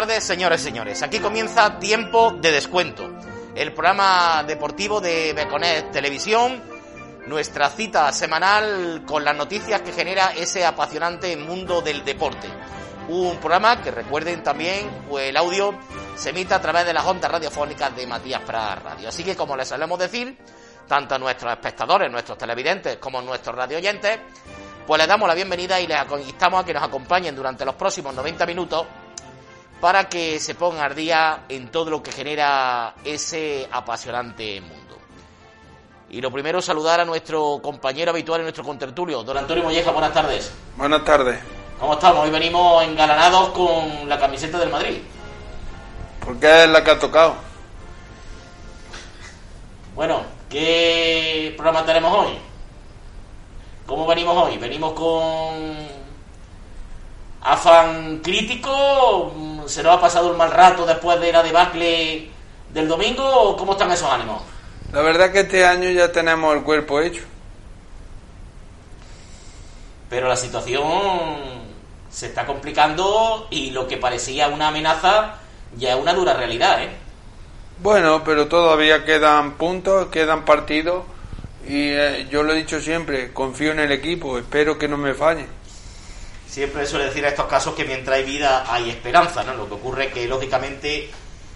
tardes, señores y señores. Aquí comienza Tiempo de Descuento, el programa deportivo de Beconet Televisión, nuestra cita semanal con las noticias que genera ese apasionante mundo del deporte. Un programa que recuerden también, pues el audio se emite a través de las ondas radiofónicas de Matías Pras Radio. Así que, como les solemos decir, tanto a nuestros espectadores, nuestros televidentes, como a nuestros radioyentes, pues les damos la bienvenida y les instamos a que nos acompañen durante los próximos 90 minutos para que se pongan al día en todo lo que genera ese apasionante mundo. Y lo primero, saludar a nuestro compañero habitual en nuestro contertulio, don Antonio Molleja, buenas tardes. Buenas tardes. ¿Cómo estamos? Hoy venimos engalanados con la camiseta del Madrid. ¿Por qué es la que ha tocado? Bueno, ¿qué programa tenemos hoy? ¿Cómo venimos hoy? ¿Venimos con afán crítico? ¿Se nos ha pasado un mal rato después de la debacle del domingo? ¿O cómo están esos ánimos? La verdad que este año ya tenemos el cuerpo hecho. Pero la situación se está complicando y lo que parecía una amenaza ya es una dura realidad, ¿eh? Bueno, pero todavía quedan puntos, quedan partidos y eh, yo lo he dicho siempre, confío en el equipo, espero que no me falle. Siempre suele decir a estos casos que mientras hay vida hay esperanza, ¿no? Lo que ocurre es que lógicamente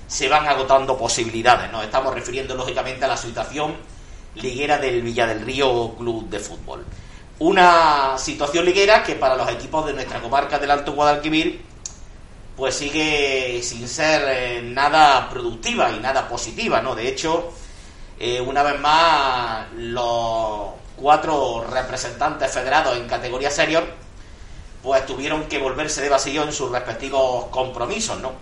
se van agotando posibilidades, ¿no? Estamos refiriendo lógicamente a la situación liguera del Villa del Río Club de Fútbol. Una situación liguera que para los equipos de nuestra comarca del Alto Guadalquivir pues sigue sin ser eh, nada productiva y nada positiva, ¿no? De hecho, eh, una vez más, los cuatro representantes federados en categoría senior, pues tuvieron que volverse de vacío en sus respectivos compromisos, ¿no?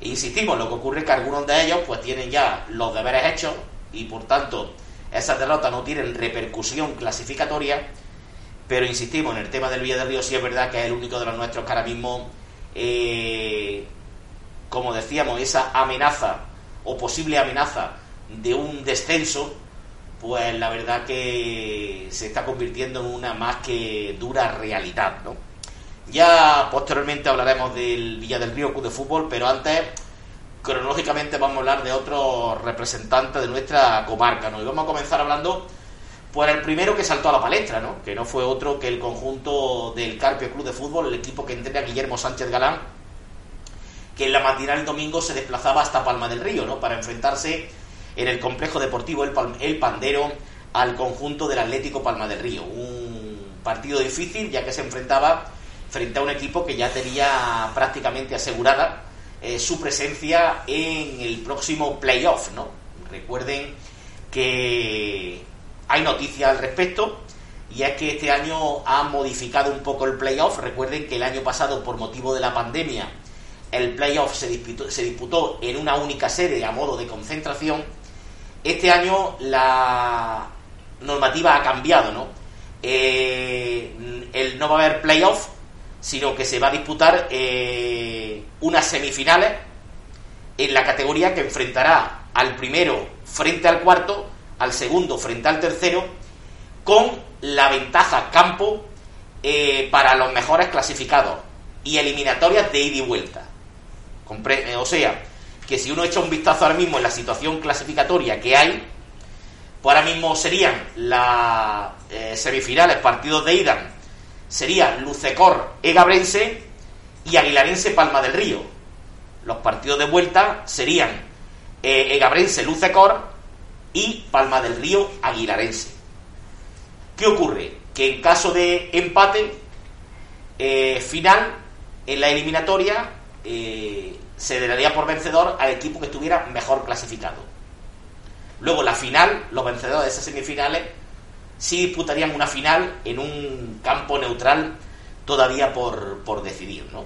Insistimos, lo que ocurre es que algunos de ellos pues tienen ya los deberes hechos y por tanto esas derrotas no tienen repercusión clasificatoria, pero insistimos en el tema del Villa del Río, sí es verdad que es el único de los nuestros que ahora mismo, eh, como decíamos, esa amenaza o posible amenaza de un descenso, pues la verdad que se está convirtiendo en una más que dura realidad, ¿no? Ya posteriormente hablaremos del Villa del Río Club de Fútbol, pero antes, cronológicamente, vamos a hablar de otros representantes de nuestra comarca, ¿no? Y vamos a comenzar hablando por el primero que saltó a la palestra, ¿no? Que no fue otro que el conjunto del Carpio Club de Fútbol, el equipo que entrena Guillermo Sánchez Galán, que en la matinal domingo se desplazaba hasta Palma del Río, ¿no? Para enfrentarse en el complejo deportivo El, el Pandero al conjunto del Atlético Palma del Río. Un partido difícil ya que se enfrentaba frente a un equipo que ya tenía prácticamente asegurada eh, su presencia en el próximo playoff, ¿no? Recuerden que hay noticias al respecto y es que este año ha modificado un poco el playoff. Recuerden que el año pasado, por motivo de la pandemia, el playoff se disputó, se disputó en una única sede a modo de concentración este año la normativa ha cambiado, ¿no? Eh, el, no va a haber playoff, sino que se va a disputar eh, unas semifinales en la categoría que enfrentará al primero frente al cuarto, al segundo frente al tercero, con la ventaja campo eh, para los mejores clasificados y eliminatorias de ida y vuelta. o sea, que si uno echa un vistazo ahora mismo en la situación clasificatoria que hay, pues ahora mismo serían las eh, semifinales, partidos de ida, sería Lucecor, Egabrense y Aguilarense, Palma del Río. Los partidos de vuelta serían eh, Egabrense, Lucecor y Palma del Río, Aguilarense. ¿Qué ocurre? Que en caso de empate eh, final, en la eliminatoria, se daría por vencedor al equipo que estuviera mejor clasificado. Luego la final, los vencedores de esas semifinales, sí disputarían una final en un campo neutral todavía por, decidir, ¿no?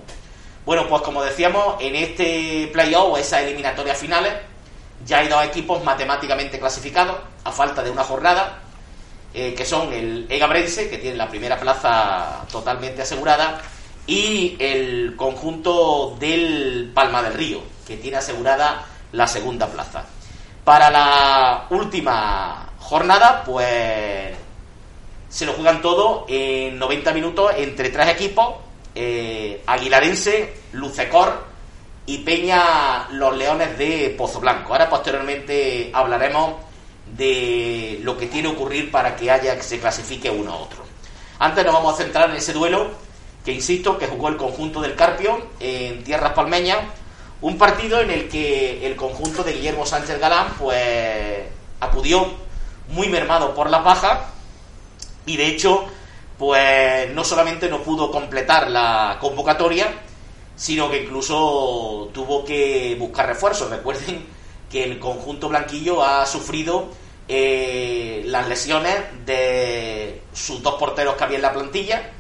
Bueno, pues como decíamos, en este playoff, esas eliminatorias finales, ya hay dos equipos matemáticamente clasificados, a falta de una jornada, eh, que son el Egabrense, que tiene la primera plaza totalmente asegurada, y el conjunto del Palma del Río, que tiene asegurada la segunda plaza. Para la última jornada, pues se lo juegan todo en 90 minutos entre tres equipos, eh, Aguilarense, Lucecor y Peña Los Leones de Pozo Blanco. Ahora posteriormente hablaremos de lo que tiene que ocurrir para que haya que se clasifique uno a otro. Antes nos vamos a centrar en ese duelo que insisto que jugó el conjunto del Carpio en tierras palmeñas, un partido en el que el conjunto de Guillermo Sánchez Galán pues acudió muy mermado por la paja y de hecho pues no solamente no pudo completar la convocatoria, sino que incluso tuvo que buscar refuerzos. Recuerden que el conjunto blanquillo ha sufrido eh, las lesiones de sus dos porteros que había en la plantilla.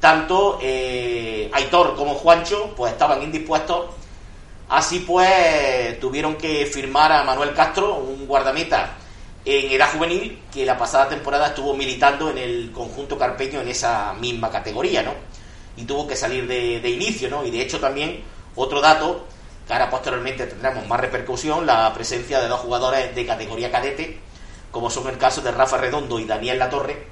Tanto eh, Aitor como Juancho pues estaban indispuestos. Así pues tuvieron que firmar a Manuel Castro, un guardameta en edad juvenil, que la pasada temporada estuvo militando en el conjunto carpeño en esa misma categoría, ¿no? Y tuvo que salir de, de inicio, ¿no? Y de hecho también otro dato que ahora posteriormente tendremos más repercusión, la presencia de dos jugadores de categoría cadete, como son el caso de Rafa Redondo y Daniel Latorre,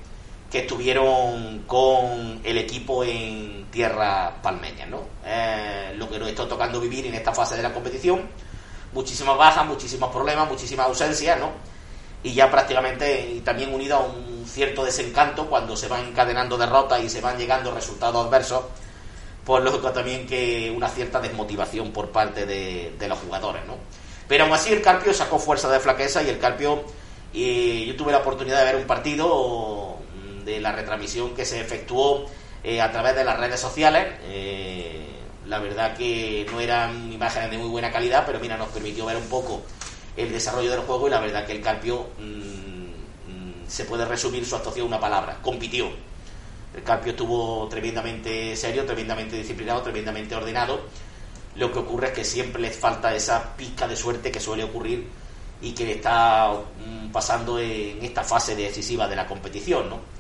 que estuvieron con el equipo en tierra palmeña, ¿no? Eh, lo que nos está tocando vivir en esta fase de la competición, muchísimas bajas, muchísimos problemas, muchísimas ausencias, ¿no? Y ya prácticamente, también unido a un cierto desencanto cuando se van encadenando derrotas y se van llegando resultados adversos, pues lógico también que una cierta desmotivación por parte de, los jugadores, ¿no? Pero aún así el Carpio sacó fuerza de flaqueza y el Carpio, y yo tuve la oportunidad de ver un partido de la retransmisión que se efectuó eh, a través de las redes sociales. Eh, la verdad que no eran imágenes de muy buena calidad, pero mira, nos permitió ver un poco el desarrollo del juego y la verdad que el Carpio mm, mm, se puede resumir su actuación en una palabra, compitió. El Carpio estuvo tremendamente serio, tremendamente disciplinado, tremendamente ordenado. Lo que ocurre es que siempre les falta esa pizca de suerte que suele ocurrir y que le está mm, pasando en esta fase decisiva de la competición, ¿no?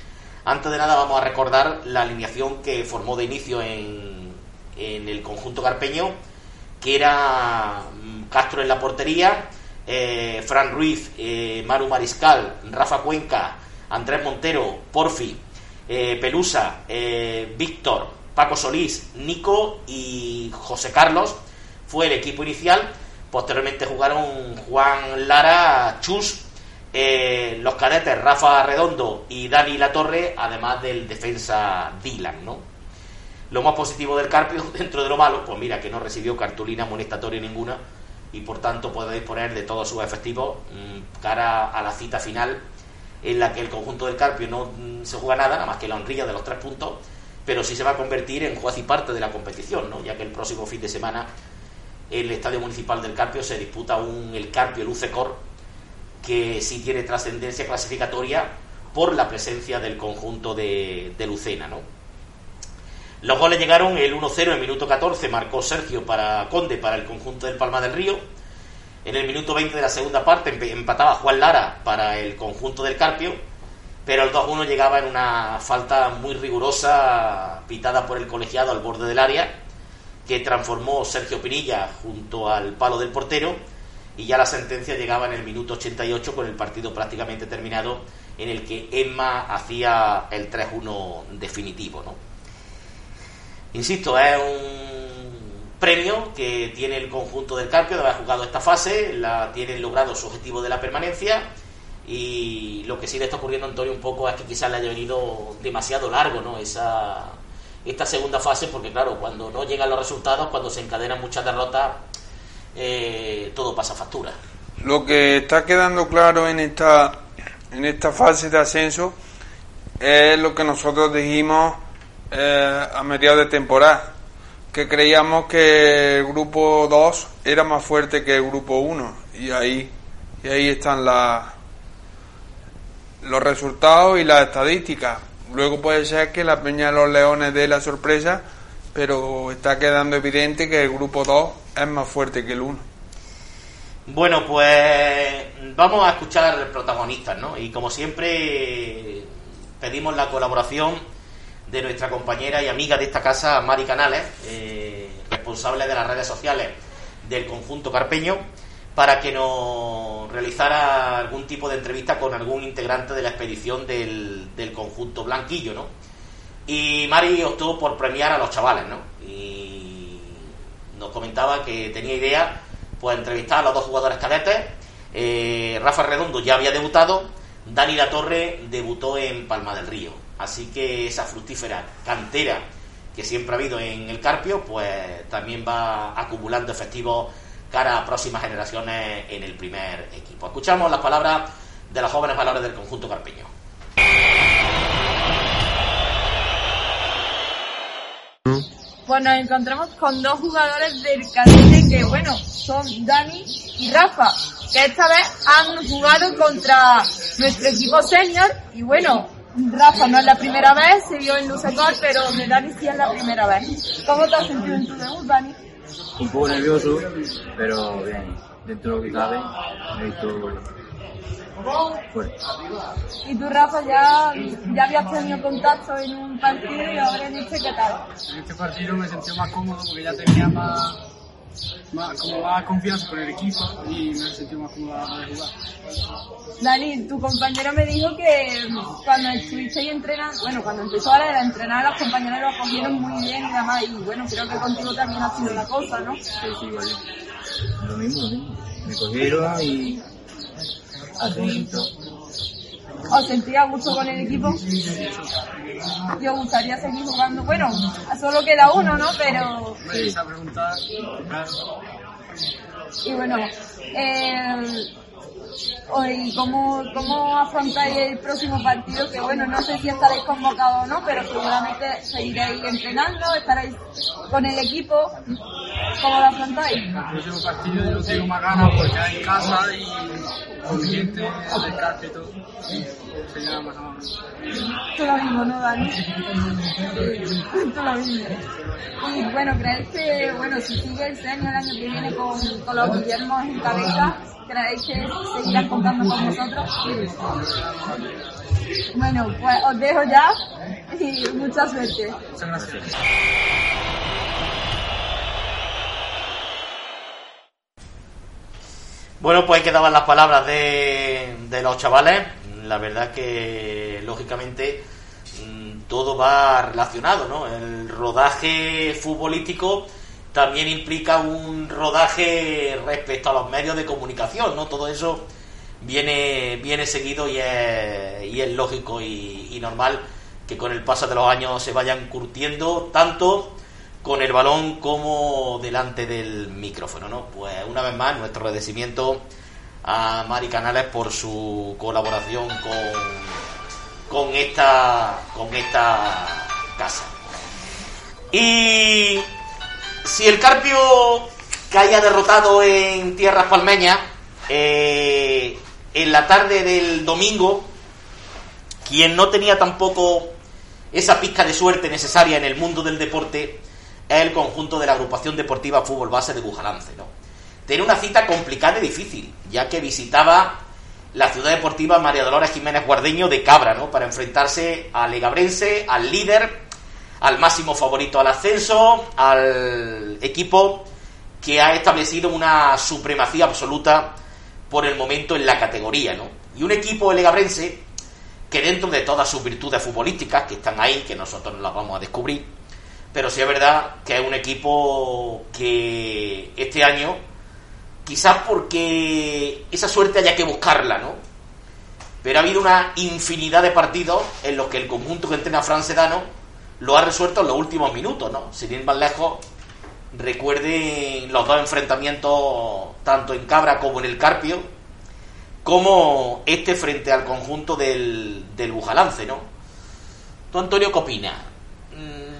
Antes de nada vamos a recordar la alineación que formó de inicio en, el conjunto carpeño, que era mm, Castro en la portería, eh, Fran Ruiz, eh, Maru Mariscal, Rafa Cuenca, Andrés Montero, Porfi, eh, Pelusa, Víctor, Paco Solís, Nico y José Carlos. Fue el equipo inicial. Posteriormente jugaron Juan Lara, Chus, eh, los cadetes Rafa Redondo y Dani Latorre, además del defensa Dylan, ¿no? Lo más positivo del Carpio, dentro de lo malo, pues mira, que no recibió cartulina amonestatoria ninguna y por tanto puede disponer de todos sus efectivos mm, cara a la cita final en la que el conjunto del Carpio no mm, se juega nada, nada más que la honrilla de los tres puntos, pero sí se va a convertir en juez y parte de la competición, ¿no? ya que el próximo fin de semana el Estadio Municipal del Carpio se disputa un, el Carpio Lucecor que sí tiene trascendencia clasificatoria por la presencia del conjunto de, Lucena. ¿no? Los goles llegaron el 1-0 en el minuto 14, marcó Sergio para Conde para el conjunto del Palma del Río. En el minuto 20 de la segunda parte empataba Juan Lara para el conjunto del Carpio, pero el 2-1 llegaba en una falta muy rigurosa pitada por el colegiado al borde del área, que transformó Sergio Pinilla junto al palo del portero y ya la sentencia llegaba en el minuto 88 con el partido prácticamente terminado en el que Emma hacía el 3-1 definitivo. ¿no? Insisto, es un premio que tiene el conjunto del Carpio de haber jugado esta fase, la tienen logrado su objetivo de la permanencia y lo que sí le está ocurriendo a Antonio un poco es que quizás le haya venido demasiado largo ¿no? esa, esta segunda fase porque claro, cuando no llegan los resultados, cuando se encadenan muchas derrotas, eh, todo pasa factura. Lo que está quedando claro en esta, en esta fase de ascenso es lo que nosotros dijimos eh, a mediados de temporada, que creíamos que el grupo 2 era más fuerte que el grupo 1 y ahí, y ahí están la, los resultados y las estadísticas. Luego puede ser que la Peña de los Leones dé la sorpresa, pero está quedando evidente que el grupo 2 es más fuerte que el 1. Bueno, pues vamos a escuchar protagonistas, ¿no? Y como siempre pedimos la colaboración de nuestra compañera y amiga de esta casa, Mari Canales, eh, responsable de las redes sociales del conjunto carpeño, para que nos realizara algún tipo de entrevista con algún integrante de la expedición del, del conjunto blanquillo, ¿no? Y Mari optó por premiar a los chavales, ¿no? Y nos comentaba que tenía idea pues entrevistar a los dos jugadores cadetes. Eh, Rafa Redondo ya había debutado, Dani La Torre debutó en Palma del Río. Así que esa fructífera cantera que siempre ha habido en el Carpio, pues también va acumulando efectivos cara a próximas generaciones en el primer equipo. Escuchamos las palabras de los jóvenes valores del conjunto carpeño. Pues nos encontramos con dos jugadores del cadete que, bueno, son Dani y Rafa, que esta vez han jugado contra nuestro equipo senior y bueno, Rafa no es la primera vez, se vio en Lucecor, pero de Dani sí es la primera vez. ¿Cómo te has sentido en tu debut, Dani? Un poco nervioso, pero bien, dentro de lo que cabe, he visto fuerte. Y tú, Rafa, ya, ya habías tenido contacto en un partido y ahora en este, ¿qué tal? En este partido me sentí más cómodo porque ya tenía más, más, como más confianza con el equipo y me sentí más cómodo a de jugar. Dani, tu compañero me dijo que cuando estuviste ahí entrenando, bueno, cuando empezó a la entrenar, los compañeros lo cogieron muy bien y demás, y bueno, creo que contigo también ha sido la cosa, ¿no? Sí, sí, vale. Lo mismo, lo mismo. Me cogieron y ¿Os sentía gusto con el equipo? Yo gustaría seguir jugando, bueno, solo queda uno, ¿no? Pero, Me hice a preguntar, claro, y bueno, eh, ¿y cómo, cómo afrontáis el próximo partido? Que bueno, no sé si estaréis convocados o no, pero seguramente seguiréis entrenando, estaréis con el equipo. ¿Cómo lo afrontáis? el próximo partido yo tengo más ganas porque hay en casa y ambiente, del carpe y todo. Sería más. Tú lo mismo, ¿no, Dani? Tú lo mismo. Y bueno, ¿creéis que, bueno, si sigue el año el año que viene con, con los Guillermos en cabeza, ¿creéis que seguirán contando con nosotros? Bueno, pues os dejo ya y mucha suerte. Muchas gracias. Bueno, pues ahí quedaban las palabras de, de los chavales. La verdad que, lógicamente, mm, todo va relacionado, ¿no? El rodaje futbolístico también implica un rodaje respecto a los medios de comunicación, ¿no? Todo eso viene, viene seguido y es, y es lógico y, normal que con el paso de los años se vayan curtiendo tanto con el balón como delante del micrófono, ¿no? Pues una vez más nuestro agradecimiento a Mari Canales por su colaboración con, con esta con esta casa. Y si el Carpio caía derrotado en tierras palmeñas, eh, en la tarde del domingo, quien no tenía tampoco esa pizca de suerte necesaria en el mundo del deporte es el conjunto de la agrupación deportiva Fútbol Base de Bujalance, ¿no? Tenía una cita complicada y difícil, ya que visitaba la ciudad deportiva María Dolores Jiménez Guardeño de Cabra, ¿no? Para enfrentarse al Legabrense, al líder, al máximo favorito al ascenso, al equipo que ha establecido una supremacía absoluta por el momento en la categoría, ¿no? Y un equipo legabrense que dentro de todas sus virtudes futbolísticas, que están ahí, que nosotros no las vamos a descubrir, pero sí es verdad que es un equipo que este año, quizás porque esa suerte haya que buscarla, ¿no? Pero ha habido una infinidad de partidos en los que el conjunto que entrena Fran Sedano lo ha resuelto en los últimos minutos, ¿no? Sin ir más lejos, recuerden los dos enfrentamientos, tanto en Cabra como en el Carpio, como este frente al conjunto del, del Bujalance, ¿no? ¿Tú, Antonio, qué opinas?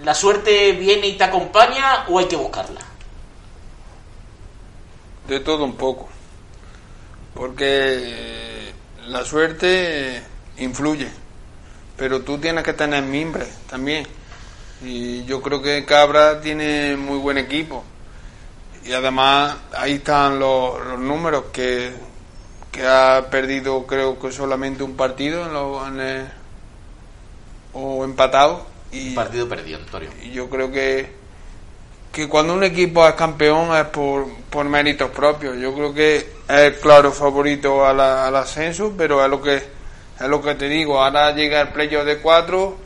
¿La suerte viene y te acompaña o hay que buscarla? De todo un poco. Porque eh, la suerte influye. Pero tú tienes que tener mimbre también. Y yo creo que Cabra tiene muy buen equipo. Y además ahí están los, los números que, que ha perdido creo que solamente un partido en lo- en el- o empatado. Y, Un partido perdido, Antonio. y yo creo que, que cuando un equipo es campeón es por, por méritos propios. Yo creo que es claro favorito a la- al ascenso, pero es lo que es lo que te digo. Ahora llega el playoff de cuatro,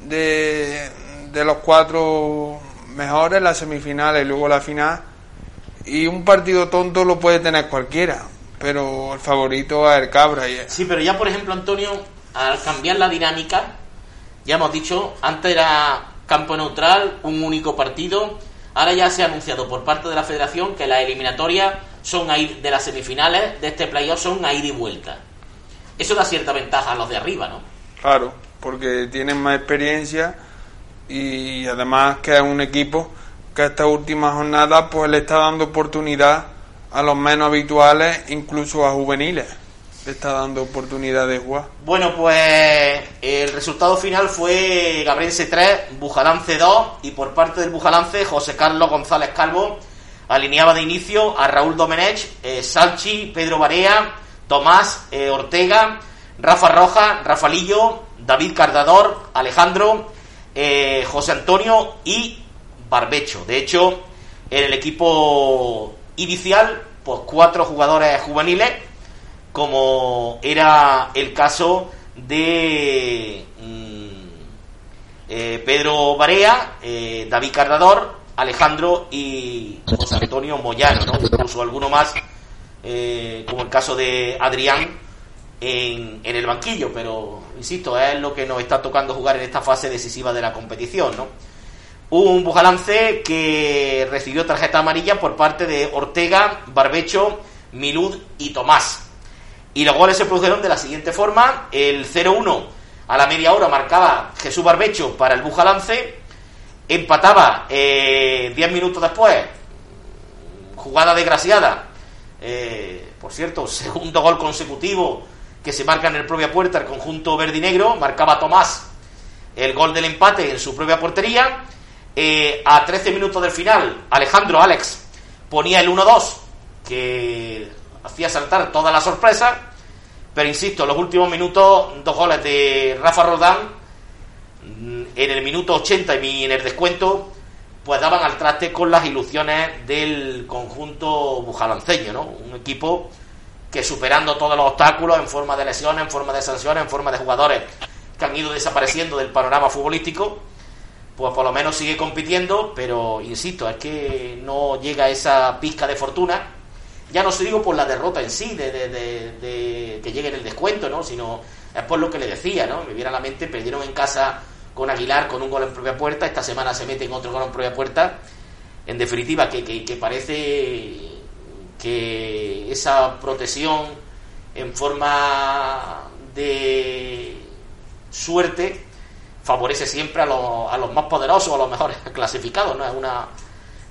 de, de los cuatro mejores, las semifinales y luego la final. y un partido tonto lo puede tener cualquiera, pero el favorito es el Cabra. Y... Sí, pero ya por ejemplo, Antonio, al cambiar la dinámica, ya hemos dicho, antes era campo neutral, un único partido, ahora ya se ha anunciado por parte de la federación que las eliminatorias son de las semifinales de este playoff son a ir y vuelta. Eso da cierta ventaja a los de arriba, ¿no? Claro, porque tienen más experiencia y además que es un equipo que esta última jornada pues le está dando oportunidad a los menos habituales, incluso a juveniles. Está dando oportunidad de jugar. Bueno, pues el resultado final fue Gabrense 3, Bujalance 2 y por parte del Bujalance José Carlos González Calvo alineaba de inicio a Raúl Domenech, eh, Salchi, Pedro Barea, Tomás eh, Ortega, Rafa Roja, Rafalillo, David Cardador, Alejandro, eh, José Antonio y Barbecho. De hecho, en el equipo inicial, pues cuatro jugadores juveniles, como era el caso de mm, eh, Pedro Barea, eh, David Cardador, Alejandro y José Antonio Moyano, ¿no? incluso alguno más, eh, como el caso de Adrián en, el banquillo, pero insisto, es lo que nos está tocando jugar en esta fase decisiva de la competición, ¿no? un Bujalance que recibió tarjeta amarilla por parte de Ortega, Barbecho, Milud y Tomás. Y los goles se produjeron de la siguiente forma. El 0-1 a la media hora marcaba Jesús Barbecho para el Bujalance. Empataba 10 eh, minutos después. Jugada desgraciada. Eh, por cierto, segundo gol consecutivo que se marca en el propia puerta el conjunto verde y negro. Marcaba Tomás el gol del empate en su propia portería. Eh, a 13 minutos del final, Alejandro Alex ponía el 1-2, que hacía saltar toda la sorpresa. Pero insisto, los últimos minutos, dos goles de Rafa Rodán, mm, en el minuto 80 y en el descuento, pues daban al traste con las ilusiones del conjunto bujalanceño, ¿no? Un equipo que superando todos los obstáculos en forma de lesiones, en forma de sanciones, en forma de jugadores que han ido desapareciendo del panorama futbolístico, pues por lo menos sigue compitiendo, pero insisto, es que no llega esa pizca de fortuna. Ya no se digo por la derrota en sí, de, que llegue en el descuento, ¿no? Sino es por lo que le decía, ¿no? Me viene a la mente, perdieron en casa con Aguilar con un gol en propia puerta, esta semana se meten otro gol en propia puerta. En definitiva, que, que, que parece que esa protección en forma de suerte favorece siempre a, los más poderosos, a los mejores clasificados, ¿no? Es una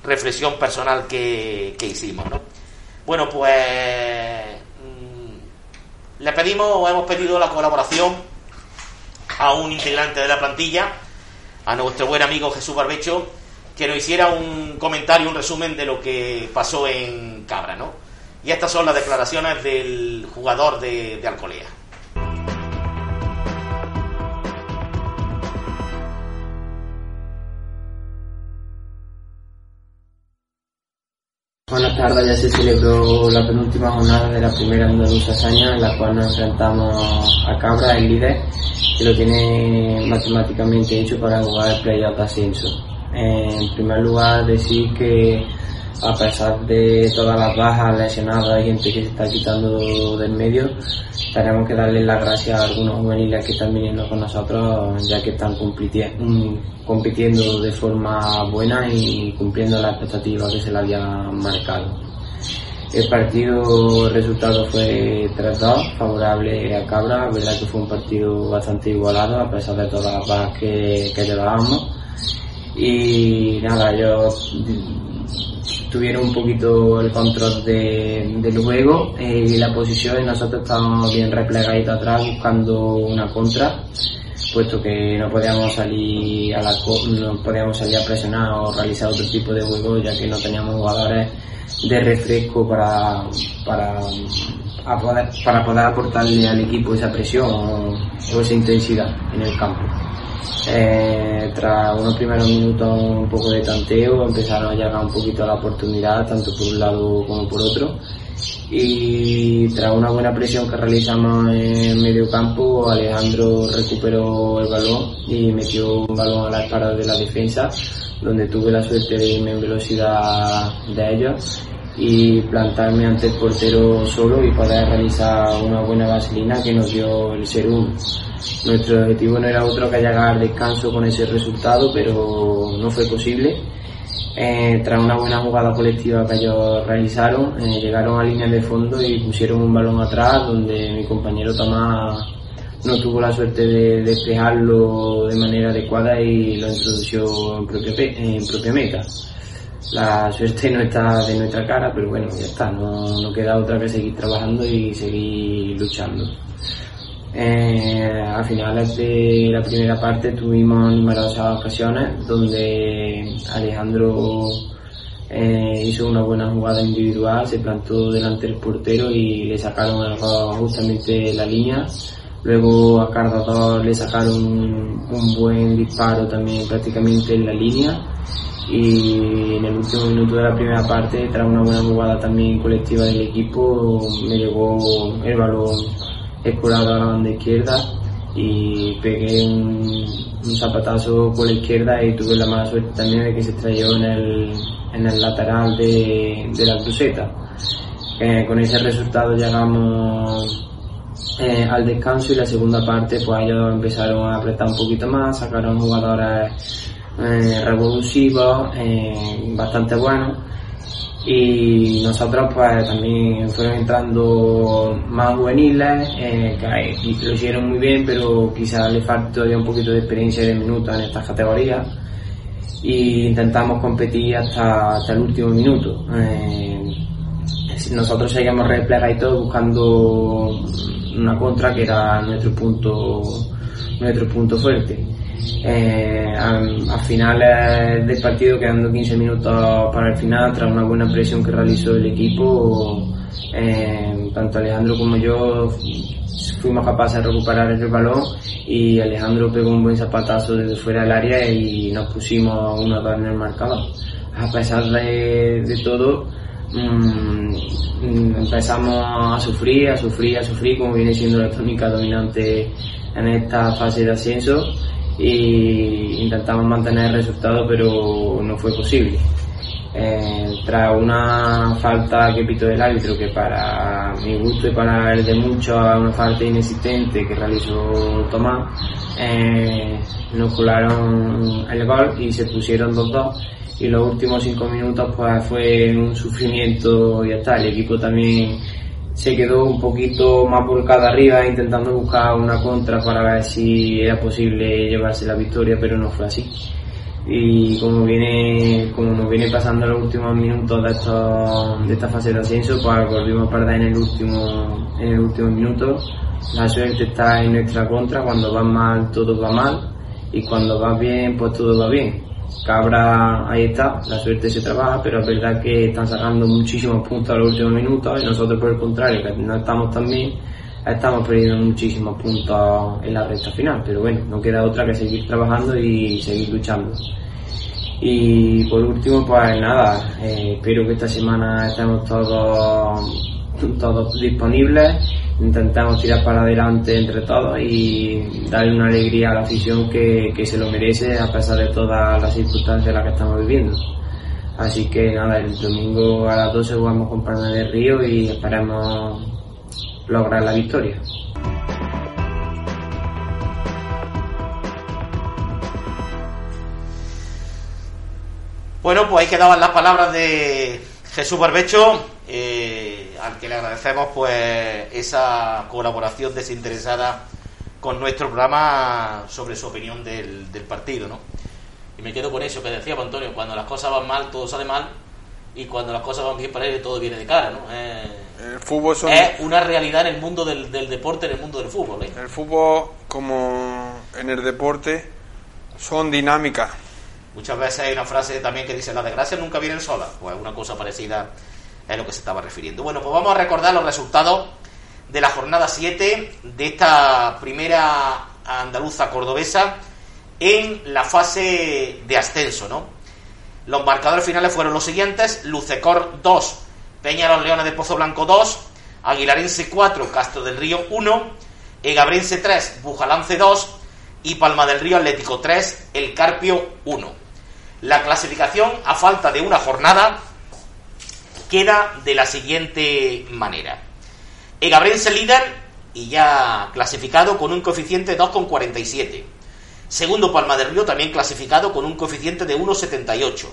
reflexión personal que, hicimos, ¿no? Bueno, pues mm, le pedimos o hemos pedido la colaboración a un integrante de la plantilla, a nuestro buen amigo Jesús Barbecho, que nos hiciera un comentario, un resumen de lo que pasó en Cabra, ¿no? Y estas son las declaraciones del jugador de, de Alcolea. Buenas tardes, ya se celebró la penúltima jornada de la primera andaluza hazaña en la cual nos enfrentamos a Cabra, el líder, que lo tiene matemáticamente hecho para jugar el playoff ascenso. En primer lugar, decir que a pesar de todas las bajas, lesionadas y gente que se está quitando del medio, tenemos que darle las gracias a algunos juveniles que están viniendo con nosotros, ya que están compitiendo de forma buena y cumpliendo las expectativas que se le habían marcado. El partido, el resultado fue 3-2, favorable a Cabra, verdad que fue un partido bastante igualado a pesar de todas las bajas que, que llevábamos. Y nada, yo tuvieron un poquito el control de, del juego eh, y la posición y nosotros estábamos bien replegaditos atrás buscando una contra puesto que no podíamos salir a la no podíamos salir a presionar o realizar otro tipo de juego ya que no teníamos jugadores de refresco para para poder, para poder aportarle al equipo esa presión o esa intensidad en el campo. Eh, tras unos primeros minutos un poco de tanteo empezaron a llegar un poquito a la oportunidad tanto por un lado como por otro. Y tras una buena presión que realizamos en medio campo Alejandro recuperó el balón y metió un balón a la espalda de la defensa donde tuve la suerte de irme en velocidad de ellos y plantarme ante el portero solo y poder realizar una buena vaselina que nos dio el ser uno. Nuestro objetivo no era otro que llegar al descanso con ese resultado, pero no fue posible. Eh, tras una buena jugada colectiva que ellos realizaron, eh, llegaron a línea de fondo y pusieron un balón atrás donde mi compañero Tomás no tuvo la suerte de despejarlo de manera adecuada y lo introdujo en propia, en propia meta la suerte no está de nuestra cara, pero bueno, ya está, no, no queda otra que seguir trabajando y seguir luchando. Eh, a finales de la primera parte tuvimos numerosas ocasiones donde Alejandro eh, hizo una buena jugada individual, se plantó delante del portero y le sacaron justamente la línea. Luego a Cardador le sacaron un buen disparo también prácticamente en la línea y en el último minuto de la primera parte, tras una buena jugada también colectiva del equipo, me llegó el balón escorado a la banda izquierda y pegué un, zapatazo por la izquierda y tuve la mala suerte también de que se estrelló en el, en el lateral de, de la cruceta. Eh, con ese resultado llegamos eh, al descanso y la segunda parte pues ellos empezaron a apretar un poquito más, sacaron jugadores eh, eh, bastante bueno. Y nosotros pues también fueron entrando más juveniles, eh, que lo hicieron muy bien, pero quizás le falta todavía un poquito de experiencia de minutos en estas categorías. Y intentamos competir hasta, hasta el último minuto. Eh, nosotros seguimos replegados y todo buscando una contra que era nuestro punto, nuestro punto fuerte eh, a, finales del partido, quedando 15 minutos para el final, tras una buena presión que realizó el equipo, eh, tanto Alejandro como yo fuimos capaces de recuperar el balón y Alejandro pegó un buen zapatazo desde fuera del área y nos pusimos uno a en el marcador. A pesar de, todo, mm, empezamos a sufrir, a sufrir, a sufrir, como viene siendo la tónica dominante en esta fase de ascenso y intentamos mantener el resultado pero no fue posible. Eh, tras una falta que pitó del árbitro que para mi gusto y para el de muchos una falta inexistente que realizó Tomás eh, nos colaron el gol y se pusieron 2-2 y los últimos cinco minutos pues fue un sufrimiento y ya está el equipo también se quedó un poquito más volcada arriba intentando buscar una contra para ver si era posible llevarse la victoria, pero no fue así. Y como viene, como nos viene pasando los últimos minutos de, de esta fase de ascenso, pues volvimos a perder en el último, en el último minuto. La suerte está en nuestra contra, cuando va mal todo va mal y cuando va bien pues todo va bien. Cabra ahí está, la suerte se trabaja, pero es verdad que están sacando muchísimos puntos a los últimos minutos y nosotros por el contrario, que no estamos tan bien, estamos perdiendo muchísimos puntos en la recta final, pero bueno, no queda otra que seguir trabajando y seguir luchando. Y por último, pues nada, eh, espero que esta semana estemos todos, todos disponibles intentamos tirar para adelante entre todos y darle una alegría a la afición que, que se lo merece a pesar de todas las circunstancias en las que estamos viviendo. Así que nada, el domingo a las 12 jugamos con Palma de Río y esperamos lograr la victoria. Bueno, pues ahí quedaban las palabras de Jesús Barbecho. Eh, al que le agradecemos pues esa colaboración desinteresada con nuestro programa sobre su opinión del, partido, ¿no? Y me quedo con eso que decía Antonio, cuando las cosas van mal, todo sale mal, y cuando las cosas van bien para él, todo viene de cara, ¿no? el fútbol es una realidad en el mundo del, deporte, en el mundo del fútbol. ¿eh? El fútbol, como en el deporte, son dinámicas. Muchas veces hay una frase también que dice, la desgracia nunca viene sola, pues una cosa parecida es lo que se estaba refiriendo. Bueno, pues vamos a recordar los resultados de la jornada 7 de esta primera andaluza cordobesa en la fase de ascenso, ¿no? Los marcadores finales fueron los siguientes: Lucecor 2, Peña los Leones de Pozo Blanco 2, Aguilarense 4, Castro del Río 1, Egabrense 3, Bujalance 2 y Palma del Río Atlético 3, El Carpio 1. La clasificación, a falta de una jornada, queda de la siguiente manera. Egabrense líder y ya clasificado con un coeficiente de 2,47. Segundo Palma del Río también clasificado con un coeficiente de 1,78.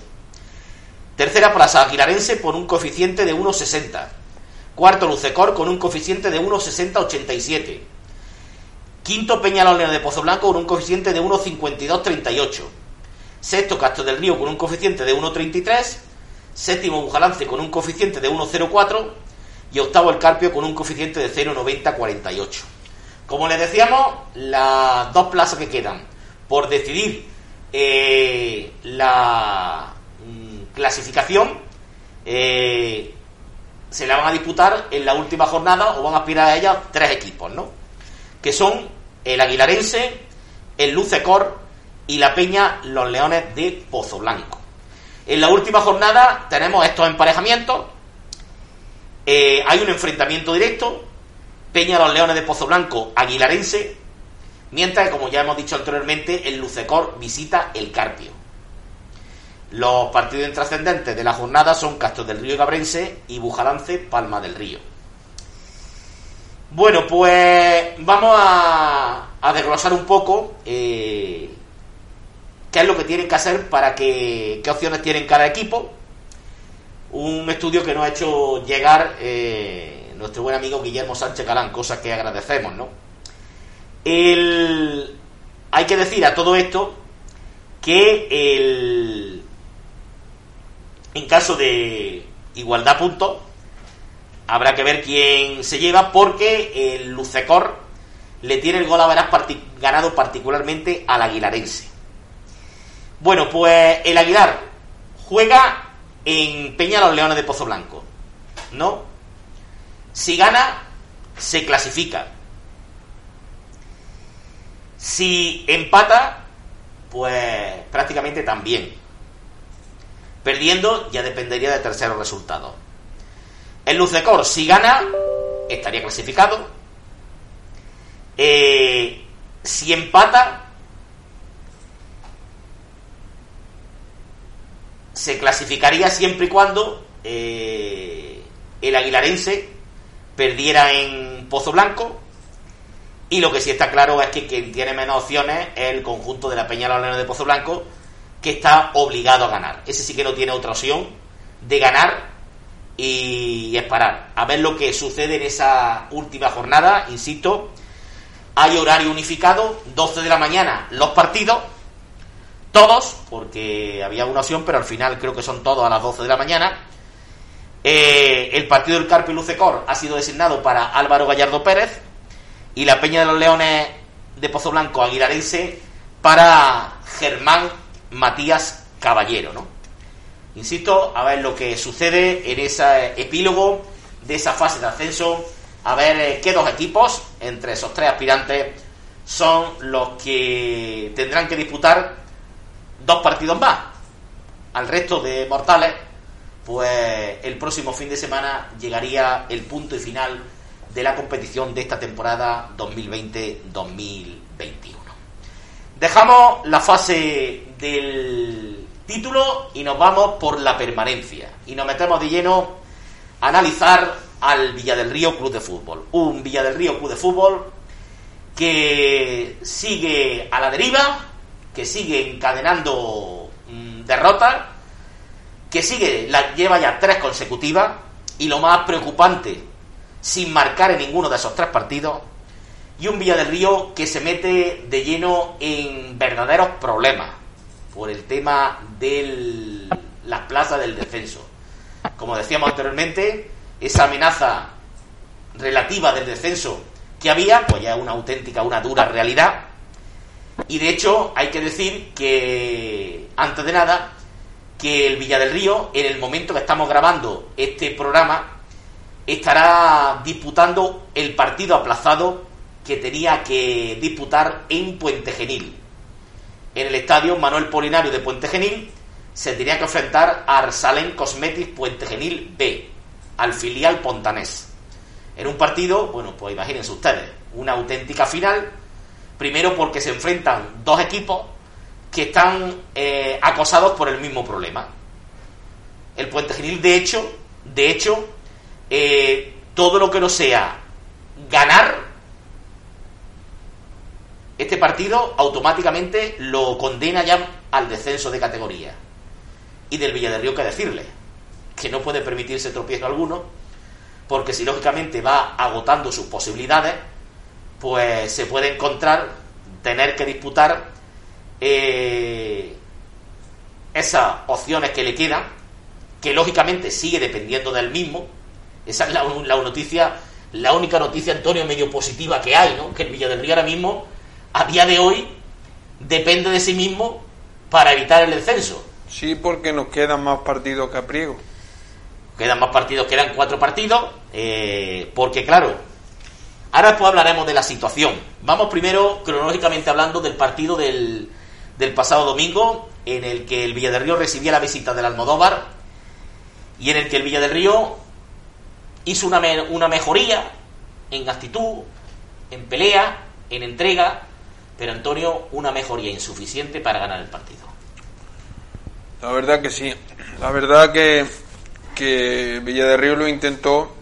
Tercera Plaza Aguilarense por un coeficiente de 1,60. Cuarto Lucecor con un coeficiente de 1,6087. Quinto Peñalolena de Pozo Blanco con un coeficiente de 1,5238. Sexto Castro del Río con un coeficiente de 1,33. Séptimo Bujalance con un coeficiente de 1,04. Y octavo El Carpio con un coeficiente de 0,9048. Como les decíamos, las dos plazas que quedan por decidir eh, la mm, clasificación eh, se la van a disputar en la última jornada o van a aspirar a ella tres equipos, ¿no? Que son el Aguilarense, el Lucecor y la Peña Los Leones de Pozo Blanco. En la última jornada tenemos estos emparejamientos. Eh, hay un enfrentamiento directo. Peña Los Leones de Pozo Blanco, Aguilarense. Mientras que, como ya hemos dicho anteriormente, el Lucecor visita el Carpio. Los partidos intrascendentes de la jornada son Castro del Río Cabrense y Bujalance Palma del Río. Bueno, pues vamos a, desglosar un poco eh, qué es lo que tienen que hacer para que, qué opciones tienen cada equipo. Un estudio que nos ha hecho llegar eh, nuestro buen amigo Guillermo Sánchez Calán, cosa que agradecemos, ¿no? El, hay que decir a todo esto que el, en caso de igualdad puntos, habrá que ver quién se lleva porque el Lucecor le tiene el gol a verás ganado particularmente al Aguilarense. Bueno, pues el Aguilar juega en Peña los Leones de Pozo Blanco, ¿no? Si gana, se clasifica. Si empata, pues prácticamente también. Perdiendo ya dependería de terceros resultados. El Lucecor, si gana, estaría clasificado. Eh, si empata, se clasificaría siempre y cuando eh, el aguilarense perdiera en Pozo Blanco. Y lo que sí está claro es que quien tiene menos opciones es el conjunto de la Peña de Pozo Blanco, que está obligado a ganar. Ese sí que no tiene otra opción de ganar y esperar a ver lo que sucede en esa última jornada. Insisto, hay horario unificado, 12 de la mañana los partidos, todos, porque había una opción, pero al final creo que son todos a las 12 de la mañana. Eh, el partido del Carpio Lucecor ha sido designado para Álvaro Gallardo Pérez y la Peña de los Leones de Pozo Blanco Aguilarense para Germán Matías Caballero, ¿no? Insisto, a ver lo que sucede en ese epílogo de esa fase de ascenso, a ver eh, qué dos equipos entre esos tres aspirantes son los que tendrán que disputar dos partidos más. Al resto de mortales, pues el próximo fin de semana llegaría el punto y final de la competición de esta temporada 2020-2021. Dejamos la fase del título y nos vamos por la permanencia. Y nos metemos de lleno a analizar al Villa del Río Club de Fútbol. Un Villa del Río Club de Fútbol que sigue a la deriva, que sigue encadenando mm, derrotas, que sigue, la lleva ya tres consecutivas y lo más preocupante, sin marcar en ninguno de esos tres partidos, y un Villa del Río que se mete de lleno en verdaderos problemas por el tema de las plazas del descenso. Como decíamos anteriormente, esa amenaza relativa del descenso que había, pues ya es una auténtica, una dura realidad. Y de hecho, hay que decir que, antes de nada, que el Villa del Río, en el momento que estamos grabando este programa, estará disputando el partido aplazado que tenía que disputar en Puente Genil. En el estadio Manuel Polinario de Puente Genil se tenía que enfrentar a Arsalén Cosmetics Puente Genil B, al filial pontanés. En un partido, bueno, pues imagínense ustedes, una auténtica final, primero porque se enfrentan dos equipos que están eh, acosados por el mismo problema. El Puente Genil, de hecho, De hecho, eh, todo lo que no sea ganar este partido automáticamente lo condena ya al descenso de categoría. Y del Villa Río que decirle, que no puede permitirse tropiezo alguno, porque si lógicamente va agotando sus posibilidades, pues se puede encontrar, tener que disputar eh, esas opciones que le quedan, que lógicamente sigue dependiendo del mismo. Esa es la, noticia, la única noticia, Antonio, medio positiva que hay, ¿no? Que el Villa del Río ahora mismo, a día de hoy, depende de sí mismo para evitar el descenso. Sí, porque nos quedan más partidos que a Priego. Quedan más partidos, quedan cuatro partidos, eh, porque claro, ahora después hablaremos de la situación. Vamos primero, cronológicamente hablando, del partido del, del pasado domingo, en el que el Villa del Río recibía la visita del Almodóvar y en el que el Villa del Río hizo una, una mejoría en actitud, en pelea, en entrega, pero Antonio, una mejoría insuficiente para ganar el partido. La verdad que sí, la verdad que, que Villa del Río lo intentó,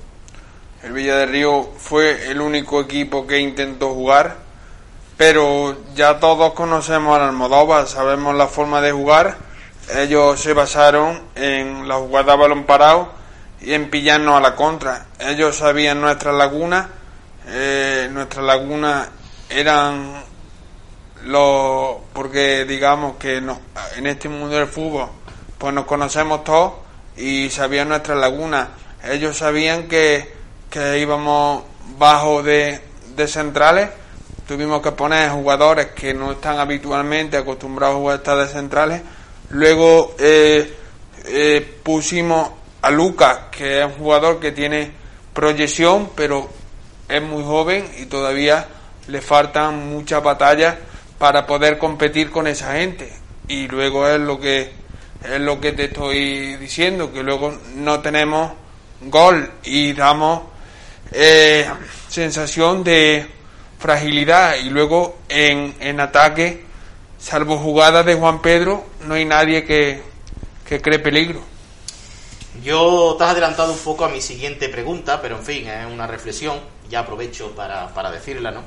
el Villa del Río fue el único equipo que intentó jugar, pero ya todos conocemos al Almodóvar, sabemos la forma de jugar. Ellos se basaron en la jugada balón parado y en pillarnos a la contra. Ellos sabían nuestras lagunas, eh, nuestras lagunas eran los porque digamos que no, en este mundo del fútbol pues nos conocemos todos y sabían nuestras lagunas. Ellos sabían que, que íbamos bajo de, de centrales tuvimos que poner jugadores que no están habitualmente acostumbrados a jugar estas de centrales. Luego eh, eh, pusimos a Lucas, que es un jugador que tiene proyección, pero es muy joven y todavía le faltan muchas batallas para poder competir con esa gente. Y luego es lo que es lo que te estoy diciendo, que luego no tenemos gol y damos eh, sensación de fragilidad y luego en, en ataque, salvo jugadas de Juan Pedro, no hay nadie que, que cree peligro. Yo te has adelantado un poco a mi siguiente pregunta, pero en fin, es una reflexión, ya aprovecho para, para decirla, ¿no?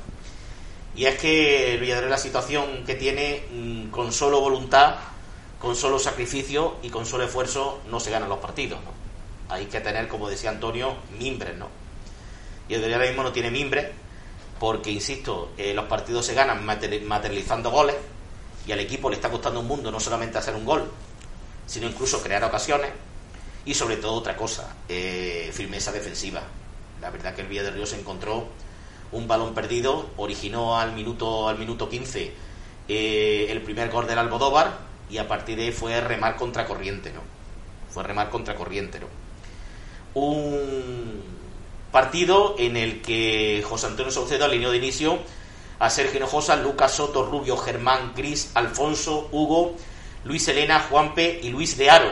Y es que el la situación que tiene mm, con solo voluntad, con solo sacrificio y con solo esfuerzo no se ganan los partidos, ¿no? Hay que tener, como decía Antonio, mimbres, ¿no? Y el Villarreal ahora mismo no tiene mimbres, porque, insisto, eh, los partidos se ganan materializando goles y al equipo le está costando un mundo no solamente hacer un gol, sino incluso crear ocasiones y sobre todo otra cosa, eh, firmeza defensiva. La verdad que el Villa del Río se encontró un balón perdido, originó al minuto, al minuto 15 eh, el primer gol del Almodóvar y a partir de ahí fue remar contra corriente, ¿no? Fue remar contra corriente, ¿no? Un, Partido en el que José Antonio Saucedo alineó de inicio a Sergio Hinojosa, Lucas Soto, Rubio, Germán, Cris, Alfonso, Hugo, Luis Elena, Juanpe y Luis de Aro.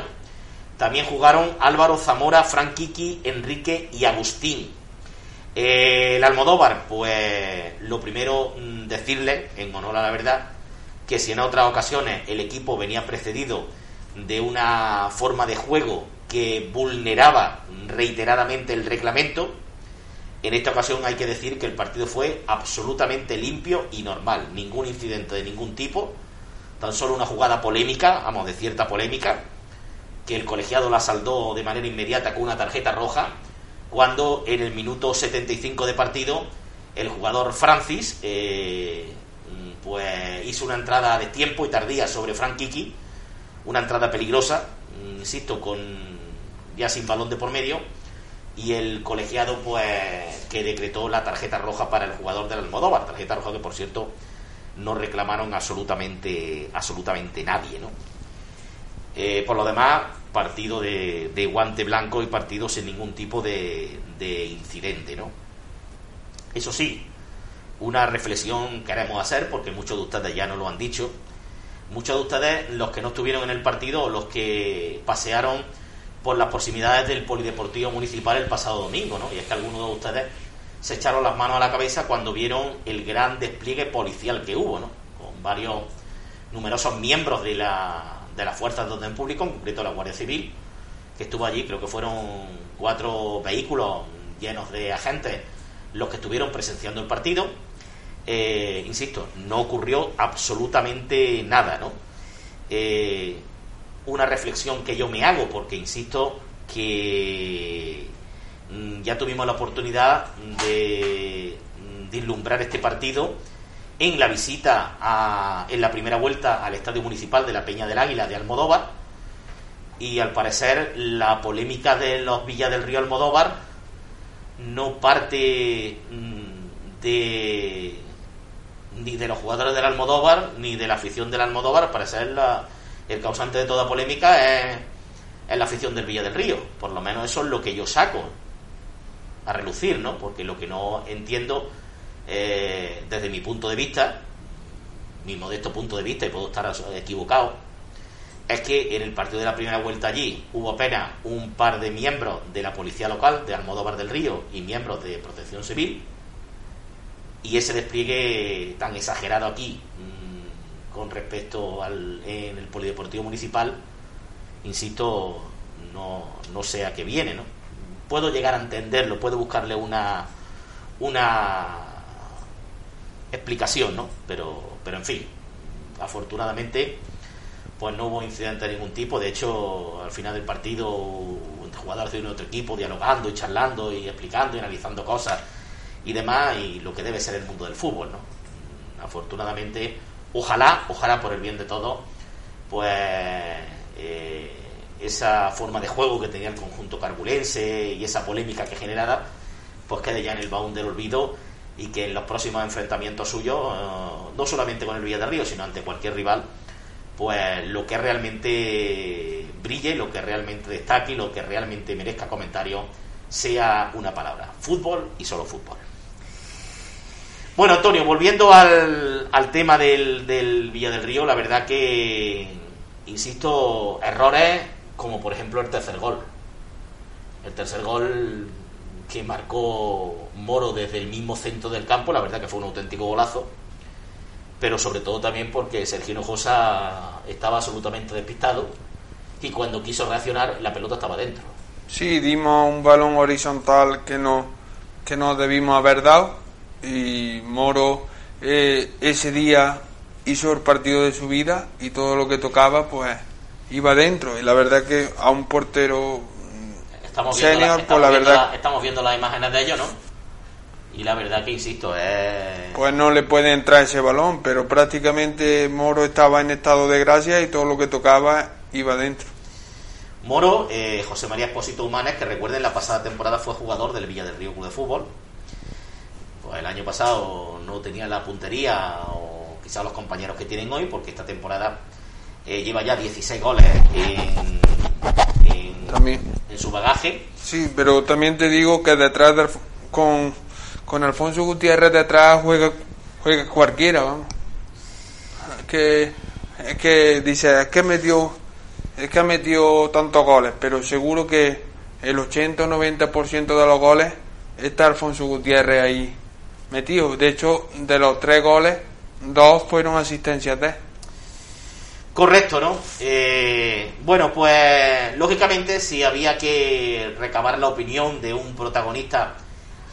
También jugaron Álvaro Zamora, Frank Kiki, Enrique y Agustín. El Almodóvar, pues lo primero mm, decirle, en honor a la verdad, que si en otras ocasiones el equipo venía precedido de una forma de juego que vulneraba reiteradamente el reglamento, en esta ocasión hay que decir que el partido fue absolutamente limpio y normal, ningún incidente de ningún tipo, tan solo una jugada polémica, vamos, de cierta polémica, que el colegiado la saldó de manera inmediata con una tarjeta roja, cuando en el minuto 75 de partido el jugador Francis eh, pues hizo una entrada de tiempo y tardía sobre Frank Kiki, una entrada peligrosa, insisto, con ya sin balón de por medio, y el colegiado pues que decretó la tarjeta roja para el jugador del Almodóvar, tarjeta roja que por cierto no reclamaron absolutamente absolutamente nadie, ¿no? Eh, por lo demás, partido de, guante blanco y partido sin ningún tipo de, de incidente, ¿no? Eso sí, una reflexión queremos hacer, porque muchos de ustedes ya no lo han dicho, muchos de ustedes, los que no estuvieron en el partido los que pasearon por las proximidades del Polideportivo Municipal el pasado domingo, ¿no? Y es que algunos de ustedes se echaron las manos a la cabeza cuando vieron el gran despliegue policial que hubo, ¿no? Con varios numerosos miembros de, la, de las fuerzas de orden público, en concreto la Guardia Civil, que estuvo allí, creo que fueron cuatro vehículos llenos de agentes los que estuvieron presenciando el partido. Eh, insisto, no ocurrió absolutamente nada, ¿no? Eh, una reflexión que yo me hago, porque insisto que mm, ya tuvimos la oportunidad de, vislumbrar este partido en la visita en la primera vuelta al Estadio Municipal de la Peña del Águila de Almodóvar. Y al parecer la polémica de los Villas del Río Almodóvar no parte mm, de ni de los jugadores del Almodóvar ni de la afición del Almodóvar, al parecer la, el causante de toda polémica es, la afición del Villa del Río. Por lo menos eso es lo que yo saco a relucir, ¿no? Porque lo que no entiendo, eh, desde mi punto de vista, mi modesto punto de vista, y puedo estar equivocado, es que en el partido de la primera vuelta allí hubo apenas un par de miembros de la policía local de Almodóvar del Río y miembros de protección civil, y ese despliegue tan exagerado aquí con respecto al en el polideportivo municipal, insisto, no, no sé a qué viene, ¿no? Puedo llegar a entenderlo, puedo buscarle una una explicación, ¿no? Pero, pero en fin, afortunadamente, pues no hubo incidente de ningún tipo. De hecho, al final del partido, jugadores de un otro equipo dialogando y charlando y explicando y analizando cosas y demás, y lo que debe ser el mundo del fútbol, ¿no? Afortunadamente, ojalá, ojalá por el bien de todos, pues eh, esa forma de juego que tenía el conjunto carbulense y esa polémica que generaba, pues quede ya en el baúl del olvido y que en los próximos enfrentamientos suyos, eh, no solamente con el Villa del Río, sino ante cualquier rival, pues lo que realmente brille, lo que realmente destaque, lo que realmente merezca comentario, sea una palabra, fútbol y solo fútbol. Bueno, Antonio, volviendo al, tema del, del Villa del Río, la verdad que, insisto, errores como por ejemplo el tercer gol. El tercer gol que marcó Moro desde el mismo centro del campo, la verdad que fue un auténtico golazo, pero sobre todo también porque Sergio Hinojosa estaba absolutamente despistado y cuando quiso reaccionar la pelota estaba dentro. Sí, dimos un balón horizontal que no, que no debimos haber dado y Moro eh, ese día hizo el partido de su vida y todo lo que tocaba pues iba dentro. Y la verdad que a un portero estamos senior la, pues la verdad estamos viendo las imágenes de ellos no y la verdad que insisto es pues no le puede entrar ese balón pero prácticamente Moro estaba en estado de gracia y todo lo que tocaba iba dentro. Moro eh, José María Espósito Humanes que recuerden la pasada temporada fue jugador del Villa del Río Club de Fútbol pues el año pasado no tenía la puntería o quizás los compañeros que tienen hoy, porque esta temporada eh, lleva ya 16 goles en, en, su bagaje. Sí, pero también te digo que detrás de, con, con Alfonso Gutiérrez detrás juega, juega cualquiera, vamos. Que, es que dice, es que metió, es que ha metido tantos goles, pero seguro que el 80 o 90% de los goles está Alfonso Gutiérrez ahí metido. De hecho, de los tres goles, dos fueron asistencias de. Correcto, ¿no? Eh, bueno, pues lógicamente si había que recabar la opinión de un protagonista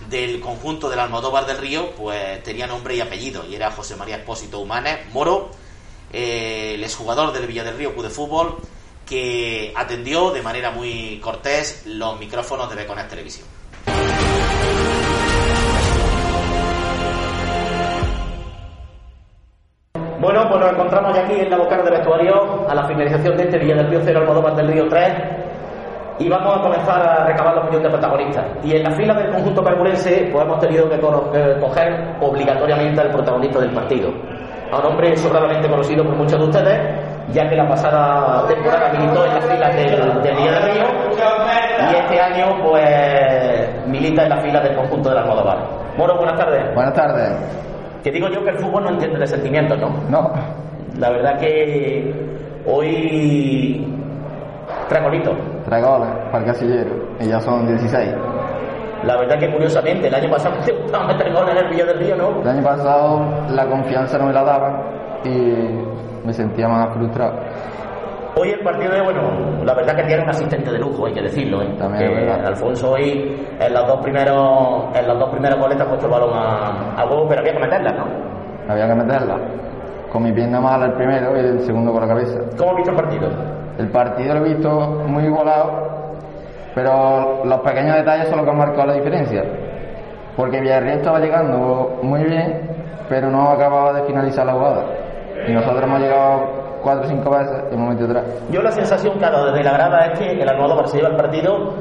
del conjunto del Almodóvar del Río, pues tenía nombre y apellido, y era José María Espósito Humanes Moro, eh, el exjugador del Villa del Río Club de Fútbol, que atendió de manera muy cortés los micrófonos de Beconet Televisión. Bueno, pues nos encontramos ya aquí en la boca del vestuario a la finalización de este Villa del Río 0 Almodóvar del Río 3 y vamos a comenzar a recabar la opinión de protagonistas. Y en la fila del conjunto carburense pues hemos tenido que coger obligatoriamente al protagonista del partido. A un hombre sobradamente conocido por muchos de ustedes, ya que la pasada temporada militó en las filas del, del Villa del Río y este año pues milita en la fila del conjunto del Almodóvar. Moro, buenas tardes. Buenas tardes. Que digo yo que el fútbol no entiende de sentimientos, ¿no? No. La verdad que hoy tres golitos. Tres goles para el casillero. Y ya son 16. La verdad que curiosamente el año pasado te gustaba meter goles en el Villa del Río, ¿no? El año pasado la confianza no me la daba y me sentía más frustrado. Hoy el partido de, bueno, la verdad que tiene un asistente de lujo, hay que decirlo, ¿eh? También Que. Alfonso hoy en los dos primeros, en los dos primeros goles te ha puesto el balón a, a huevo, pero había que meterla, ¿no? Había que meterla. Con mi pierna mala el primero y el segundo con la cabeza. ¿Cómo has visto el partido? El partido lo he visto muy igualado, pero los pequeños detalles son los que han marcado la diferencia. Porque Villarreal estaba llegando muy bien, pero no acababa de finalizar la jugada. Y nosotros hemos llegado cuatro o cinco veces y hemos metido atrás. Yo la sensación que ha dado desde la grada es que el Almodóvar se lleva el partido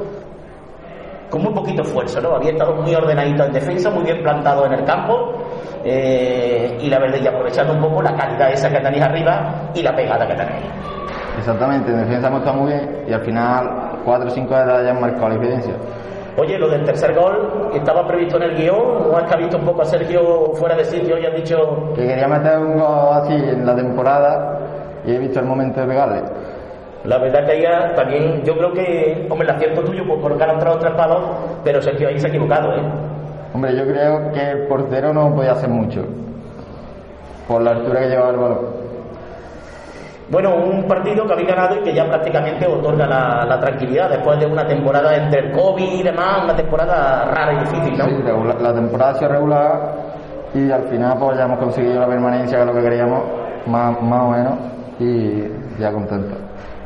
con muy poquito esfuerzo, ¿no? Había estado muy ordenadito en defensa, muy bien plantado en el campo eh, y la verdad y aprovechando un poco la calidad esa que tenéis arriba y la pegada que tenéis. Exactamente, en defensa hemos estado muy bien y al final cuatro o cinco detalles han marcado la diferencia. Oye, lo del tercer gol, ¿estaba previsto en el guion o que has visto un poco a Sergio fuera de sitio y has dicho Que quería meter un gol así en la temporada y he visto el momento de pegarle. La verdad que ella también, yo creo que, hombre, el acierto tuyo por han entrado tres palos, pero Sergio ahí se ha equivocado, ¿eh? Hombre, yo creo que el portero no podía hacer mucho por la altura que llevaba el balón. Bueno, un partido que habéis ganado y que ya prácticamente otorga la, la tranquilidad después de una temporada entre el COVID y demás, una temporada rara y difícil, ¿no? Sí, regula- la temporada ha sido regular y al final pues ya hemos conseguido la permanencia que es lo que queríamos, más, más o menos, y ya contento.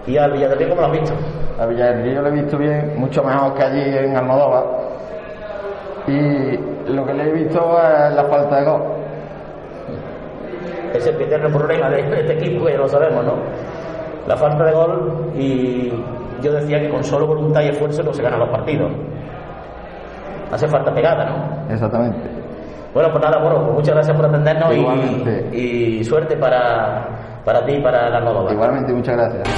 ¿Y al Villarreal cómo lo has visto? A Villarreal lo he visto bien, mucho mejor que allí en Almodóvar. Y lo que le he visto es la falta de gol. Es el eterno problema de este equipo, que lo sabemos, ¿no? La falta de gol y yo decía que con solo voluntad y esfuerzo no se ganan los partidos. Hace falta pegada, ¿no? Exactamente. Bueno, pues nada, bueno, pues muchas gracias por atendernos y, y suerte para, para ti y para la Almodóvar. Igualmente, muchas gracias.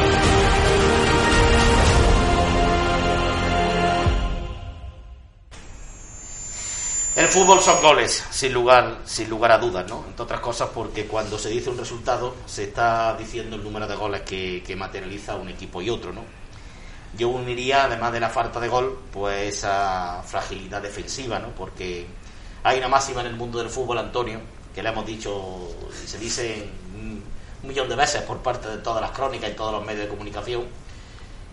El fútbol son goles, sin lugar, sin lugar a dudas, ¿no? Entre otras cosas porque cuando se dice un resultado se está diciendo el número de goles que, que materializa un equipo y otro, ¿no? Yo uniría, además de la falta de gol, pues esa fragilidad defensiva, ¿no? Porque hay una máxima en el mundo del fútbol, Antonio, que le hemos dicho se dice millón de veces por parte de todas las crónicas y todos los medios de comunicación,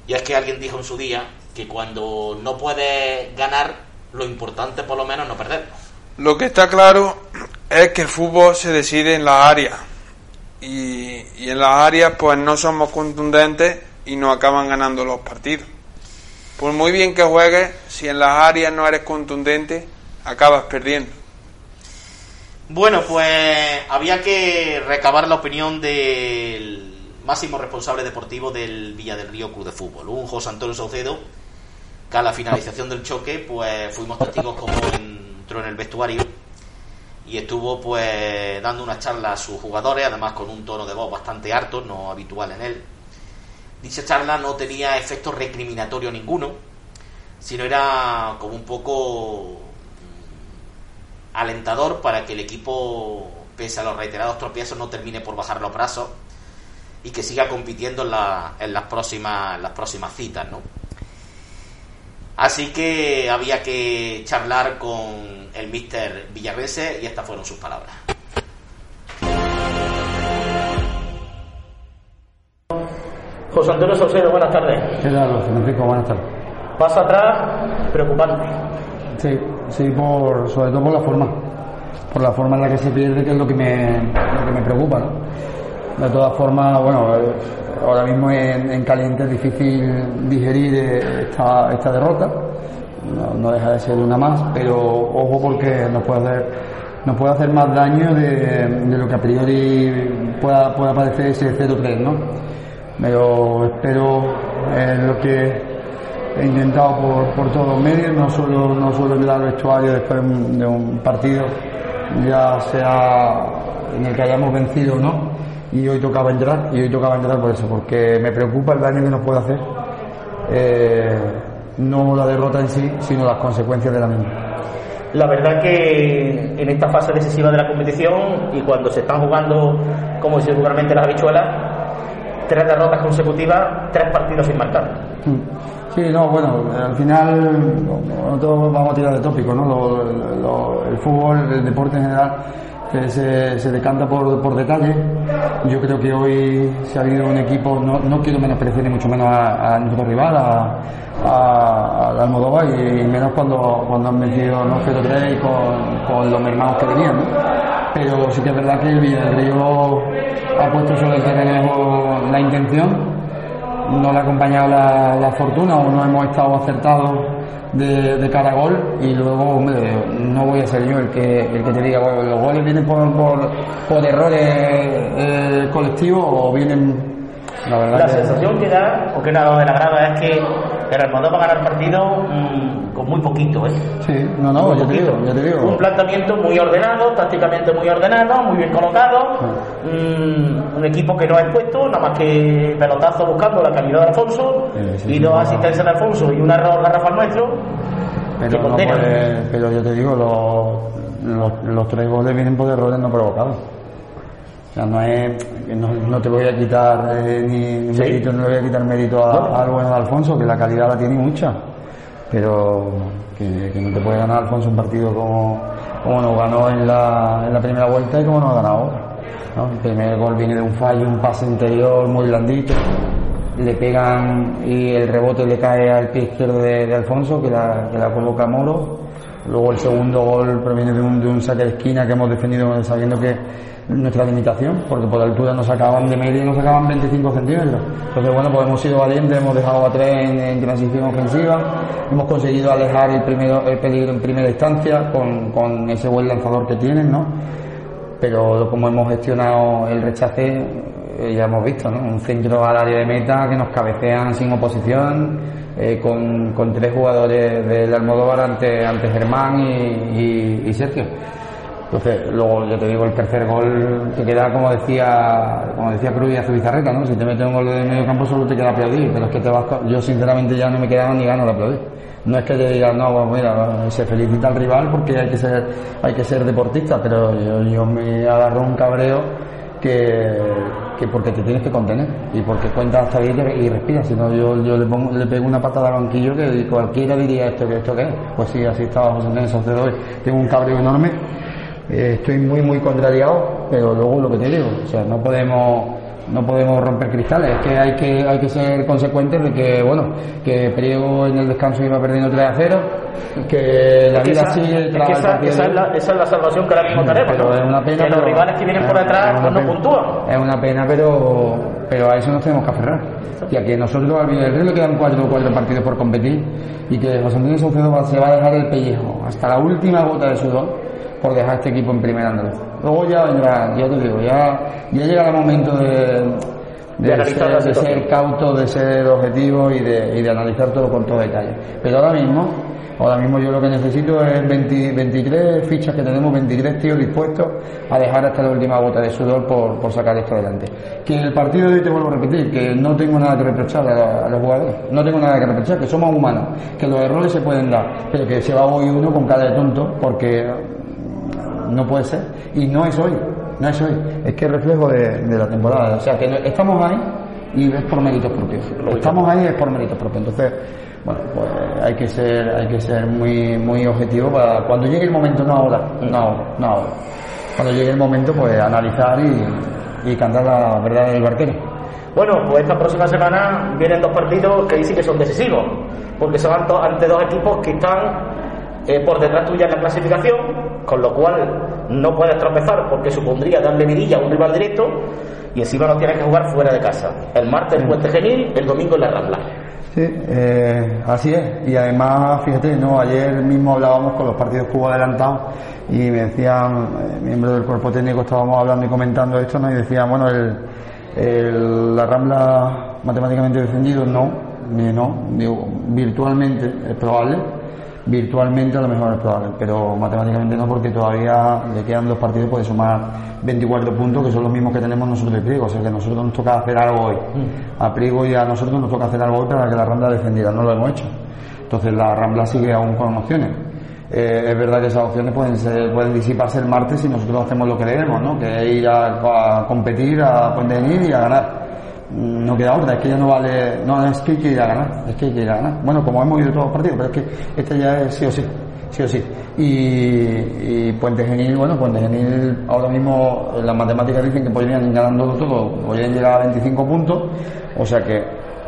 y es que alguien dijo en su día que cuando no puedes ganar, lo importante por lo menos no perder. Lo que está claro es que el fútbol se decide en las áreas. Y, y en las áreas pues no somos contundentes y no acaban ganando los partidos. Por muy bien que juegues, si en las áreas no eres contundente, acabas perdiendo. Bueno, pues había que recabar la opinión del máximo responsable deportivo del Villa del Río Club de Fútbol, un José Antonio Saucedo, que a la finalización del choque, pues fuimos testigos como entró en el vestuario y estuvo pues dando una charla a sus jugadores, además con un tono de voz bastante alto, no habitual en él. Dicha charla no tenía efecto recriminatorio ninguno, sino era como un poco alentador para que el equipo, pese a los reiterados tropiezos, no termine por bajar los brazos y que siga compitiendo en, la- en las, próximas, en las próximas citas, ¿no? Así que había que charlar con el mister Villarrense y estas fueron sus palabras. José Antonio Saucedo, buenas tardes. ¿Qué tal, Francisco? Buenas tardes. Paso atrás, preocupante. Sí, sí, por, sobre todo por la forma. Por la forma en la que se pierde, que es lo que me, lo que me preocupa. De todas formas, bueno, eh, ahora mismo en, en caliente es difícil digerir esta, esta derrota. No, deja de ser una más, pero ojo porque nos puede hacer, nos puede hacer más daño de, de lo que a priori pueda, pueda parecer ese 0-3, ¿no? Pero espero eh, lo que he intentado por, por todos los medios, no solo, no solo el vestuario después de un, partido, ya sea en el que hayamos vencido o no, y hoy tocaba entrar, y hoy tocaba entrar por eso, porque me preocupa el daño que nos puede hacer, eh, no la derrota en sí, sino las consecuencias de la misma. La verdad que en esta fase decisiva de la competición y cuando se están jugando como si seguramente las habichuelas, tres derrotas consecutivas, tres partidos sin marcar. Sí, no, bueno, al final nosotros vamos a tirar de tópico, ¿no? El fútbol, el deporte en general, que se, decanta por, por detalle. Yo creo que hoy se ha habido un equipo, no, no quiero menospreciar ni mucho menos a, nuestro rival, a, a, a Almodóvar, y, menos cuando, han metido ¿no? 0-3 y con, con los mermados que venían. ¿no? Pero sí que es verdad que el Villarrío ha puesto sobre el terreno la intención, no le ha acompañado la, la fortuna o no hemos estado acertados de, de cara a gol. Y luego, hombre, no voy a ser yo el que, el que te diga, bueno, los goles vienen por, por, por errores eh, colectivos o vienen... La verdad La que- sensación que da, o que da de la grada, es que el Almodóvar va a ganar partido mm, con muy poquito, ¿eh? Sí, no, no, yo te digo, yo te digo. Un planteamiento muy ordenado, tácticamente muy ordenado, muy bien colocado. Ah. Mm, un equipo que no ha expuesto, nada más que pelotazo buscando la calidad de Alfonso Sí, sí, y dos no. asistencias de Alfonso y un error garrafal nuestro. que Pero, no puede- pero yo te digo, los, los, los tres goles vienen por errores no provocados. O sea, no es, que no, no te voy a quitar eh, ni Sí. mérito, no le voy a quitar mérito a- al bueno de Alfonso, que la calidad la tiene mucha. Pero que, que no te puede ganar Alfonso un partido como, como nos ganó en la, en la primera vuelta y como nos ha ganado ahora. ¿no? El primer gol viene de un fallo, un pase interior muy blandito le pegan y el rebote le cae al pie izquierdo de, de Alfonso, que la, que la coloca Moro. Luego el segundo gol proviene de un, de un saque de esquina que hemos defendido sabiendo que nuestra limitación, porque por altura nos sacaban de media nos sacaban 25 centímetros. Entonces, bueno, pues hemos sido valientes, hemos dejado a tres en, transición ofensiva, hemos conseguido alejar el, primero, el peligro en primera instancia con, con ese buen lanzador que tienen, ¿no? pero como hemos gestionado el rechace, eh, ya hemos visto, ¿no? Un centro al área de meta que nos cabecean sin oposición, eh, con, con tres jugadores del Almodóvar ante, ante Germán y Sergio. Entonces, luego yo te digo, el tercer gol te queda como decía, como decía Cruz y a su bizarreta, ¿no? Si te metes un gol de medio campo solo te queda aplaudir, pero es que te vas, yo sinceramente ya no me quedaba ni ganas de aplaudir. No es que te digas, no, pues mira, se felicita al rival porque hay que ser, hay que ser deportista, pero yo, me agarro un cabreo que, que porque te tienes que contener y porque cuentas hasta 10 y respiras, si no yo, yo le, pongo, le pego una patada al banquillo que cualquiera diría esto que esto qué es. Pues sí, así estaba José Antonio Saucedo hoy. Tengo un cabreo enorme eh, estoy muy muy contrariado, pero luego lo que te digo, o sea, no podemos no podemos romper cristales, es que hay que hay que ser consecuentes de que bueno, que Priego en el descanso iba perdiendo 3 a 0, que la Es que vida esa, sigue es que esa, es la, esa es la salvación que ahora mismo tenemos. pero es una pena que los rivales que vienen por pues no puntúan. es una pena pero pero a eso nos tenemos que aferrar ya que nosotros al Villarreal le quedan cuatro, cuatro partidos por competir y que José Antonio Saucedo se va a dejar el pellejo hasta la última gota de sudor por dejar este equipo en primera andaluz luego ya vendrá ya te digo ya, ya llegará el momento de De ser, de ser cauto, de ser objetivo y de, y de analizar todo con todo detalle. Pero ahora mismo, ahora mismo yo lo que necesito es 20 23 fichas que tenemos, 23 tíos dispuestos a dejar hasta la última gota de sudor por, por sacar esto adelante. Que el partido de hoy te vuelvo a repetir, que no tengo nada que reprochar a, a los jugadores, no tengo nada que reprochar, que somos humanos, que los errores se pueden dar, pero que se va hoy uno con cara de tonto porque no puede ser. Y no es hoy, no es hoy. Es que es reflejo de, de la temporada. O sea, que no- estamos ahí y es por méritos propios. Estamos ahí es por méritos propios. Entonces, bueno, pues hay que ser, hay que ser muy, muy objetivo para cuando llegue el momento, no ahora, no ahora, no ahora. Cuando llegue el momento, pues analizar y, y cantar la verdad del barquero. Bueno, pues esta próxima semana vienen dos partidos que dicen que son decisivos, porque son ante dos equipos que están eh, por detrás tuya en la clasificación, con lo cual no puedes tropezar porque supondría darle vidilla a un rival directo y encima lo tienes que jugar fuera de casa. El martes en Puente Genil, el domingo en la Rambla. Sí, eh, así es. Y además, fíjate, no, ayer mismo hablábamos con los partidos que hubo adelantados y me decían, eh, miembros del cuerpo técnico, estábamos hablando y comentando esto, ¿no? Y decían, bueno, el- la Rambla matemáticamente defendido, no, ni no, digo, virtualmente es probable, virtualmente a lo mejor es probable, pero matemáticamente no porque todavía le quedan dos partidos, puede sumar 24 puntos, que son los mismos que tenemos nosotros de Priego, o sea que a nosotros nos toca hacer algo hoy. A Priego y a nosotros nos toca hacer algo hoy para que la Rambla defendiera, no lo hemos hecho. Entonces la Rambla sigue aún con opciones. Eh, es verdad que esas opciones pueden ser, pueden disiparse el martes si nosotros hacemos lo que debemos, ¿no? Que es ir a, a competir, a Genil y a ganar. No queda otra, es que ya no vale, no es que hay que ir a ganar, es que hay que ir a ganar. Bueno, como hemos ido todos los partidos, pero es que este ya es sí o sí. sí o sí. Y, y Puente Genil, bueno, Puente Genil ahora mismo las matemáticas dicen que podrían ganando todo, podrían llegar a 25 puntos, o sea que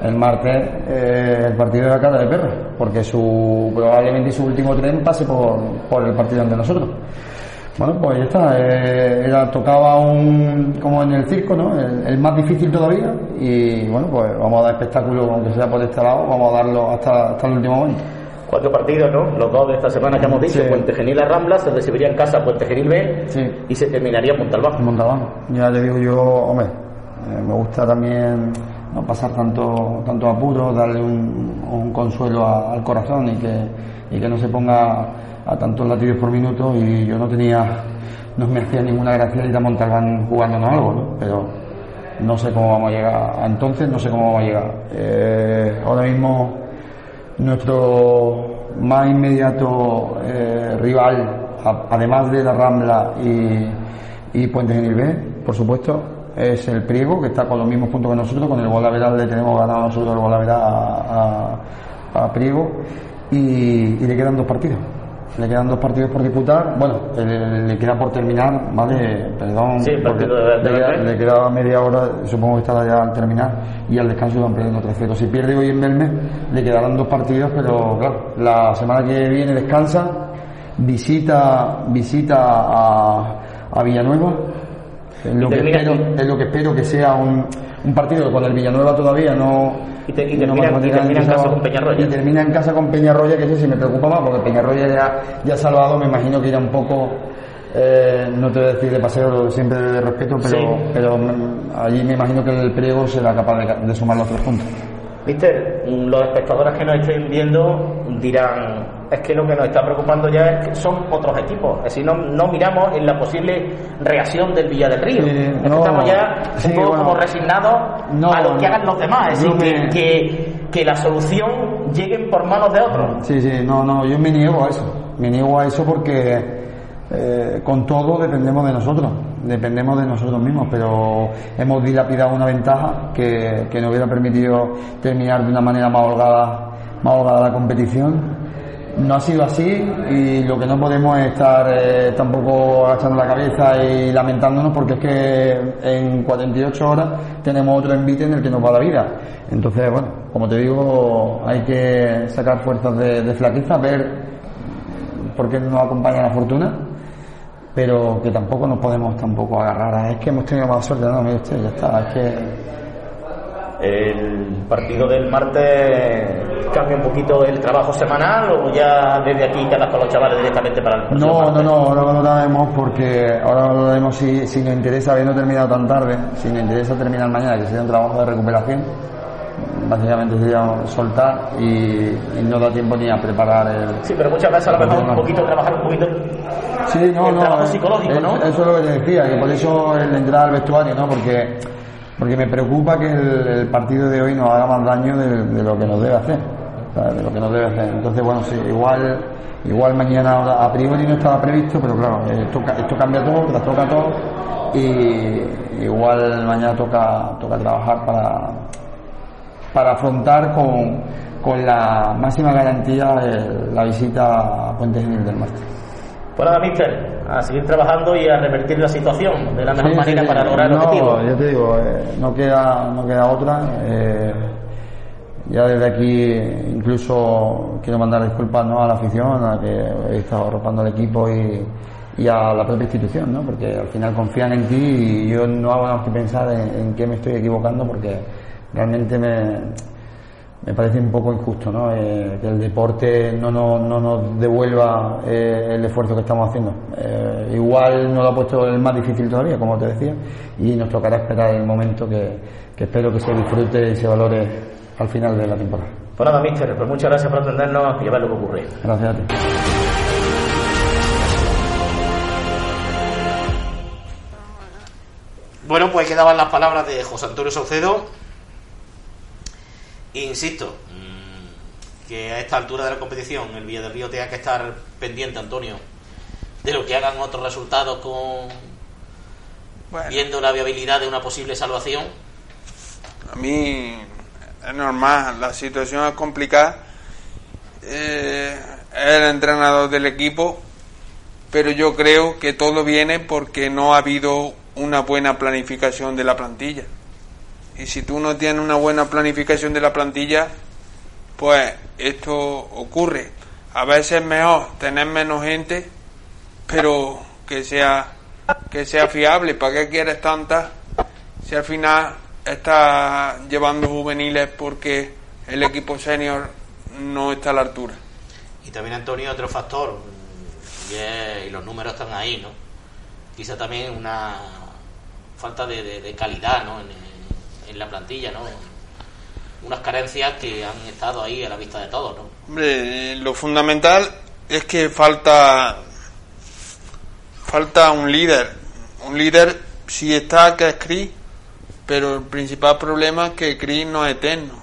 el martes eh, el partido de la cara de perro, porque su probablemente su último tren pase por, por el partido ante nosotros. Bueno, pues ya está. Eh, era, tocaba un, como en el circo, ¿no? El, más difícil todavía. Y bueno, pues vamos a dar espectáculo, aunque sea por este lado, vamos a darlo hasta, hasta el último momento. Cuatro partidos, ¿no? Los dos de esta semana que hemos dicho, Puente Genil a Rambla, se recibiría en casa Puente Genil B y se terminaría en Montalbán. Montalbán. Ya le digo yo, hombre, eh, me gusta también no pasar tanto, tanto apuro, darle un, un consuelo al corazón y que, y que no se ponga a tantos latidos por minuto y yo no tenía, no me hacía ninguna gracia ir a Montalbán jugándonos algo, ¿no? pero no sé cómo vamos a llegar, entonces no sé cómo vamos a llegar. Eh, ahora mismo nuestro más inmediato eh, rival, además de la Rambla y, y Puente Genil B, por supuesto, es el Priego, que está con los mismos puntos que nosotros, con el Golaveral le tenemos ganado nosotros el Golaveral a, a, Priego y le quedan dos partidos le quedan dos partidos por disputar. Bueno, le, queda por terminar, ¿vale? Perdón, le, queda, media hora, supongo que estará ya al terminar, y al descanso van perdiendo 3-0. Si pierde hoy en Belme, le quedarán dos partidos, pero claro, la semana que viene descansa, visita, visita a, a Villanueva. Es lo, que espero, es lo que espero que sea un, un partido con el Villanueva todavía no y, termina, en casa con Peñarroya. Y termina en casa con Peñarroya, que eso sí me preocupa más, porque Peñarroya ya, ya salvado, me imagino que irá un poco, eh, no te voy a decir de paseo, siempre de respeto, pero, pero allí me imagino que el pliego será capaz de, de sumar los tres puntos. Viste, los espectadores que nos estén viendo dirán, es que lo que nos está preocupando ya es que son otros equipos, es decir, no, no miramos en la posible reacción del Villa del Río. estamos ya un poco como resignados a lo que hagan los demás, es decir, que, que, la solución llegue por manos de otros. Sí, sí, no, no, yo me niego a eso, me niego a eso porque eh, con todo dependemos de nosotros, dependemos de nosotros mismos, pero hemos dilapidado una ventaja que, que nos hubiera permitido terminar de una manera más holgada, más holgada la competición. No ha sido así y lo que no podemos es estar eh, tampoco agachando la cabeza y lamentándonos porque es que en 48 horas tenemos otro envite en el que nos va la vida. Entonces, bueno, como te digo, hay que sacar fuerzas de, flaqueza, ver por qué nos acompaña la fortuna pero que tampoco nos podemos tampoco agarrar es que hemos tenido más suerte, no, mire usted, ya está, es que... El partido del martes cambia un poquito el trabajo semanal o ya desde aquí quedas con los chavales directamente para el No, no, no, ahora lo daremos porque ahora lo daremos si, si nos interesa, habiendo terminado tan tarde, si nos interesa terminar mañana, que sería un trabajo de recuperación, básicamente sería soltar y, no da tiempo ni a preparar el. Sí, pero muchas veces a lo mejor un poquito trabajar un poquito. Sí, no, el no. Trabajo psicológico, ¿no? Eso es lo que te decía, que por eso el entrar al vestuario, ¿no? Porque, porque me preocupa que el, partido de hoy nos haga más daño de, lo que nos debe hacer. De lo que nos debe hacer. Entonces, bueno, sí, igual. Igual mañana a priori no estaba previsto, pero claro, esto, esto cambia todo, toca todo y igual mañana toca, toca trabajar para, para afrontar con, con la máxima garantía la visita a Puente Genil del Máster. Nada, mister, a seguir trabajando y a revertir la situación de la mejor manera para lograr el objetivo. No, yo te digo, eh, no, queda, no queda otra. Eh, ya desde aquí incluso quiero mandar disculpas ¿no? a la afición, a que he estado arropando al equipo y, y a la propia institución, ¿no? porque al final confían en ti y yo no hago más que pensar en, en qué me estoy equivocando porque realmente me, me parece un poco injusto ¿no? Eh, que el deporte no, no, no nos devuelva eh, el esfuerzo que estamos haciendo. Eh, igual nos lo ha puesto el más difícil todavía, como te decía, y nos tocará esperar el momento que, que espero que se disfrute y se valore al final de la temporada. Pues nada, Mister, pues muchas gracias por atendernos y a ver lo que ocurre. Gracias a ti. Bueno, pues quedaban las palabras de José Antonio Saucedo Insisto, mm, que a esta altura de la competición el Villa del Río tenga que estar pendiente, Antonio, de lo que hagan otros resultados con viendo la viabilidad de una posible salvación. A mí es normal, la situación es complicada. Eh, es el entrenador del equipo, pero yo creo que todo viene porque no ha habido una buena planificación de la plantilla. Y si tú no tienes una buena planificación de la plantilla, pues esto ocurre. A veces es mejor tener menos gente, pero que sea que sea fiable. ¿Para qué quieres tantas si al final estás llevando juveniles porque el equipo senior no está a la altura? Y también, Antonio, otro factor, y, los números están ahí, ¿no? Quizá también una falta de, calidad, ¿no? En, la plantilla, ¿no? Unas carencias que han estado ahí a la vista de todos, ¿no? Hombre, lo fundamental es que falta falta un líder. Un líder, si está, que es Chris, pero el principal problema es que Chris no es eterno.